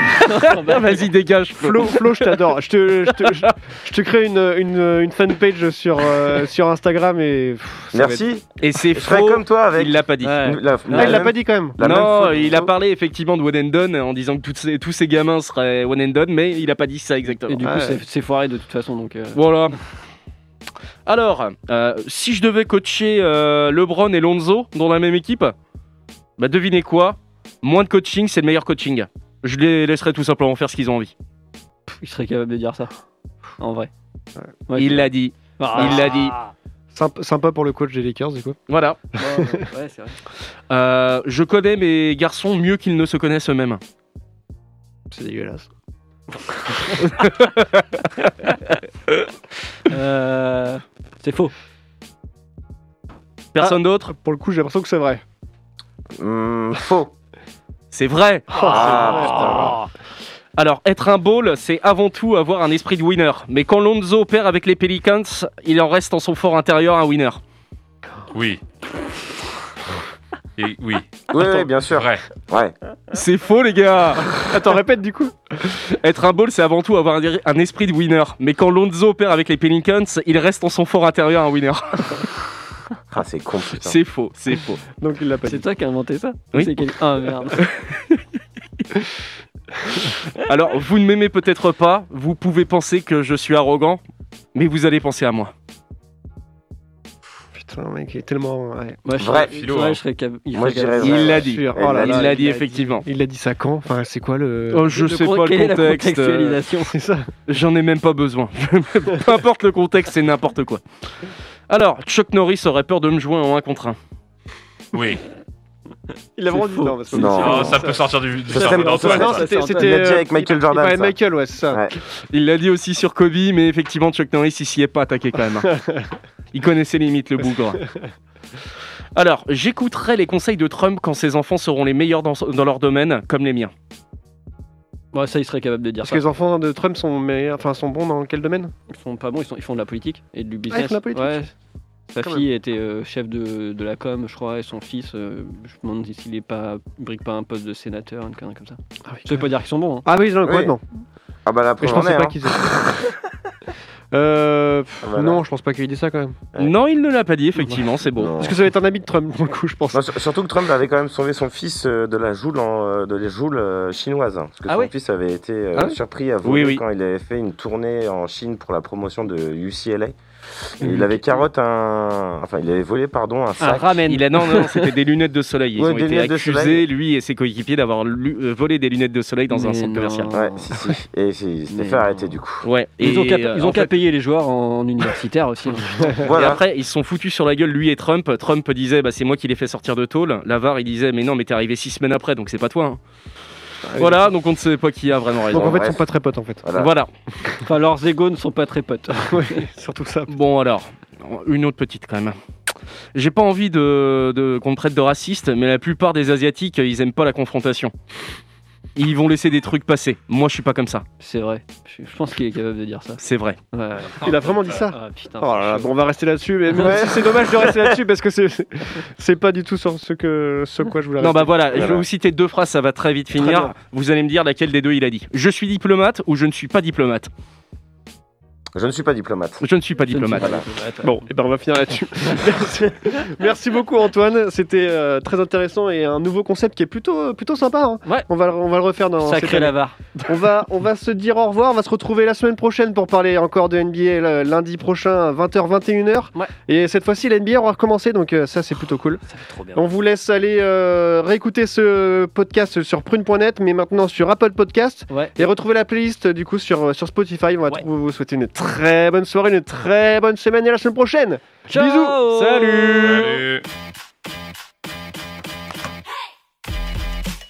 Ah, Vas-y, dégage. Flo, Flo, je t'adore. Je te, je, te, je- je te crée une, une, une fanpage sur, euh, sur Instagram et. pff, être- Merci. Et c'est faux. comme toi avec. Il l'a pas dit. Ouais. La- la Ah, il l'a pas dit quand même. la non, il a parlé effectivement de one and done en disant que ces- tous ces gamins seraient one and done, mais il a pas dit ça exactement. Et du coup, Ouais. c'est foiré de toute façon. Donc, euh, Voilà. Alors, euh, si je devais coacher euh, LeBron et Lonzo dans la même équipe, bah devinez quoi? Moins de coaching, c'est le meilleur coaching. Je les laisserai tout simplement faire ce qu'ils ont envie. il serait capable de dire ça. En vrai. Ouais, Il l'a dit. Ah. Il l'a dit. Sympa, sympa pour le coach des Lakers, du coup. Voilà. (laughs) Ouais, ouais, c'est vrai. Euh, je connais mes garçons mieux qu'ils ne se connaissent eux-mêmes. C'est dégueulasse. (laughs) Euh, c'est faux. Personne d'autre Pour le coup, j'ai l'impression que c'est vrai. Hmm, faux. C'est vrai. Ah, Alors, être un ball, c'est avant tout avoir un esprit de winner. Mais quand Lonzo perd avec les Pelicans, il en reste en son fort intérieur un winner. Oui. Et oui. Oui, oui, bien sûr. Vrai. Ouais. C'est faux, les gars. Attends, répète du coup. Être un ball, c'est avant tout avoir un, un esprit de winner. Mais quand Lonzo perd avec les Pelicans, il reste en son fort intérieur un winner. (laughs) Ah, c'est con. C'est faux, c'est faux. Donc il l'a pas C'est toi qui as inventé ça Oui. C'est quel- Ah merde. (laughs) Alors, vous ne m'aimez peut-être pas, vous pouvez penser que je suis arrogant, mais vous allez penser à moi. Putain, le mec il est tellement. ouais. Moi, je Vrai. serais- Philo, ouais, hein. je serais cap- il Moi, serait je dirais capable- vrai. Il l'a dit. Sûr. Oh là l'a Il là, l'a dit effectivement. Il l'a dit ça quand Enfin, c'est quoi le. Oh, je Le sais con- pas quelle le est la contexte. euh, contextualisation (laughs) C'est ça. J'en ai même pas besoin. (laughs) Peu importe le contexte, c'est n'importe quoi. Alors, Chuck Norris aurait peur de me jouer en 1 contre 1. Oui. Il a vraiment dit faux. non. parce que- Non. Oh, ça peut sortir du, Ça. Non, c'était. Il l'a dit euh, avec Michael il Jordan, ça. Michael, ouais, c'est ça. Ouais. Il l'a dit aussi sur Kobe, mais effectivement, Chuck Norris, il s'y est pas attaqué quand même. hein. (laughs) Il connaissait limite le bougre. Alors, j'écouterai les conseils de Trump quand ses enfants seront les meilleurs dans, dans leur domaine, comme les miens. Ouais, ça, il serait capable de dire Parce ça. que les enfants de Trump sont, meilleurs- enfin, sont bons dans quel domaine? Ils font pas bon, ils, sont- ils font de la politique et du ils business. font de la politique Ouais. Sa Quand fille était euh, chef de, de la com, je crois, et son fils, euh, je me demande s'il est pas, brique pas un poste de sénateur, une connerie comme ça. Ah oui, Ça veut pas dire qu'ils sont bons. Hein. Ah oui, non, Oui. complètement. Ah bah la Mais je en pensais pas hein. qu'ils étaient. (laughs) euh, pff, Ah, voilà. Non, je pense pas qu'il ait dit ça quand même. Ouais. Non, il ne l'a pas dit, effectivement, c'est. Non. Parce que ça va être un habit de Trump, pour le coup, je pense. Non, sur- surtout que Trump avait quand même sauvé son fils de la joule, en, de la joule euh, chinoise. hein, parce que Ah son fils avait été euh, Ah surpris à voler Oui, oui. quand il avait fait une tournée en Chine pour la promotion de UCLA. Et il avait carotte un. Enfin, il avait volé, pardon, un sac. ramen. Il a, non, non, c'était des lunettes de soleil. Ils Ouais, ont des été accusés, lui et ses coéquipiers, d'avoir lu- euh, volé des lunettes de soleil dans un centre non. commercial. Ouais, si, si. Et c'est- il s'était Mais fait arrêter du coup. Ouais. Ils et, ont qu'à euh, ils en ont qu'à fait- payer les joueurs en, en universitaire aussi. hein. (laughs) Et Voilà. après, ils se sont foutus sur la gueule, lui et Trump. Trump disait, bah, c'est moi qui l'ai fait sortir de tôle. Lavar, il disait, mais non, mais t'es arrivé six semaines après, donc c'est pas toi. hein. Voilà, donc on ne sait pas qui a vraiment raison. Donc en fait, ils sont pas très potes en fait. Voilà. Voilà. Enfin, leurs égos ne sont pas très potes. (laughs) Ouais, surtout ça. Bon, alors, une autre petite quand même. J'ai pas envie de, de- qu'on me traite de raciste, mais la plupart des Asiatiques, ils aiment pas la confrontation. Ils vont laisser des trucs passer. Moi, je suis pas comme ça. C'est vrai. Je, je pense qu'il est capable de dire ça. C'est vrai. Ouais. Il a vraiment dit ça Ah, putain, Oh là là, c'est bon, on va rester là-dessus, mais (laughs) même si c'est dommage de rester là-dessus parce que c'est c'est pas du tout sur ce que ce quoi je voulais Non, rester. bah voilà, je vais vous citer deux phrases, ça va très vite finir. vous allez me dire laquelle des deux il a dit. Je suis diplomate ou je ne suis pas diplomate? Je ne suis pas diplomate. Je ne suis pas diplomate. Bon, et ben on va finir là-dessus. (laughs) Merci. Merci beaucoup Antoine, c'était euh, très intéressant et un nouveau concept qui est plutôt plutôt sympa. hein. Ouais. On va le- on va le refaire dans Sacré l'avare. On va on va se dire au revoir, on va se retrouver la semaine prochaine pour parler encore de NBA le- lundi prochain à 20h 21h. Ouais. Et cette fois-ci la NBA on va recommencer donc euh, ça c'est plutôt cool. Ça fait trop bien. On vous laisse aller euh, réécouter ce podcast sur prune.net, mais maintenant sur Apple Podcast. Ouais. Et retrouver la playlist du coup sur, sur Spotify. On va Ouais. vous vous souhaiter une très bonne soirée, une très bonne semaine et à la semaine prochaine. Ciao Bisous. Salut. Salut.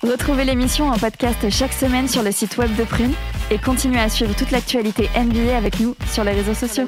Retrouvez l'émission en podcast chaque semaine sur le site web de Prune et continuez à suivre toute l'actualité NBA avec nous sur les réseaux sociaux.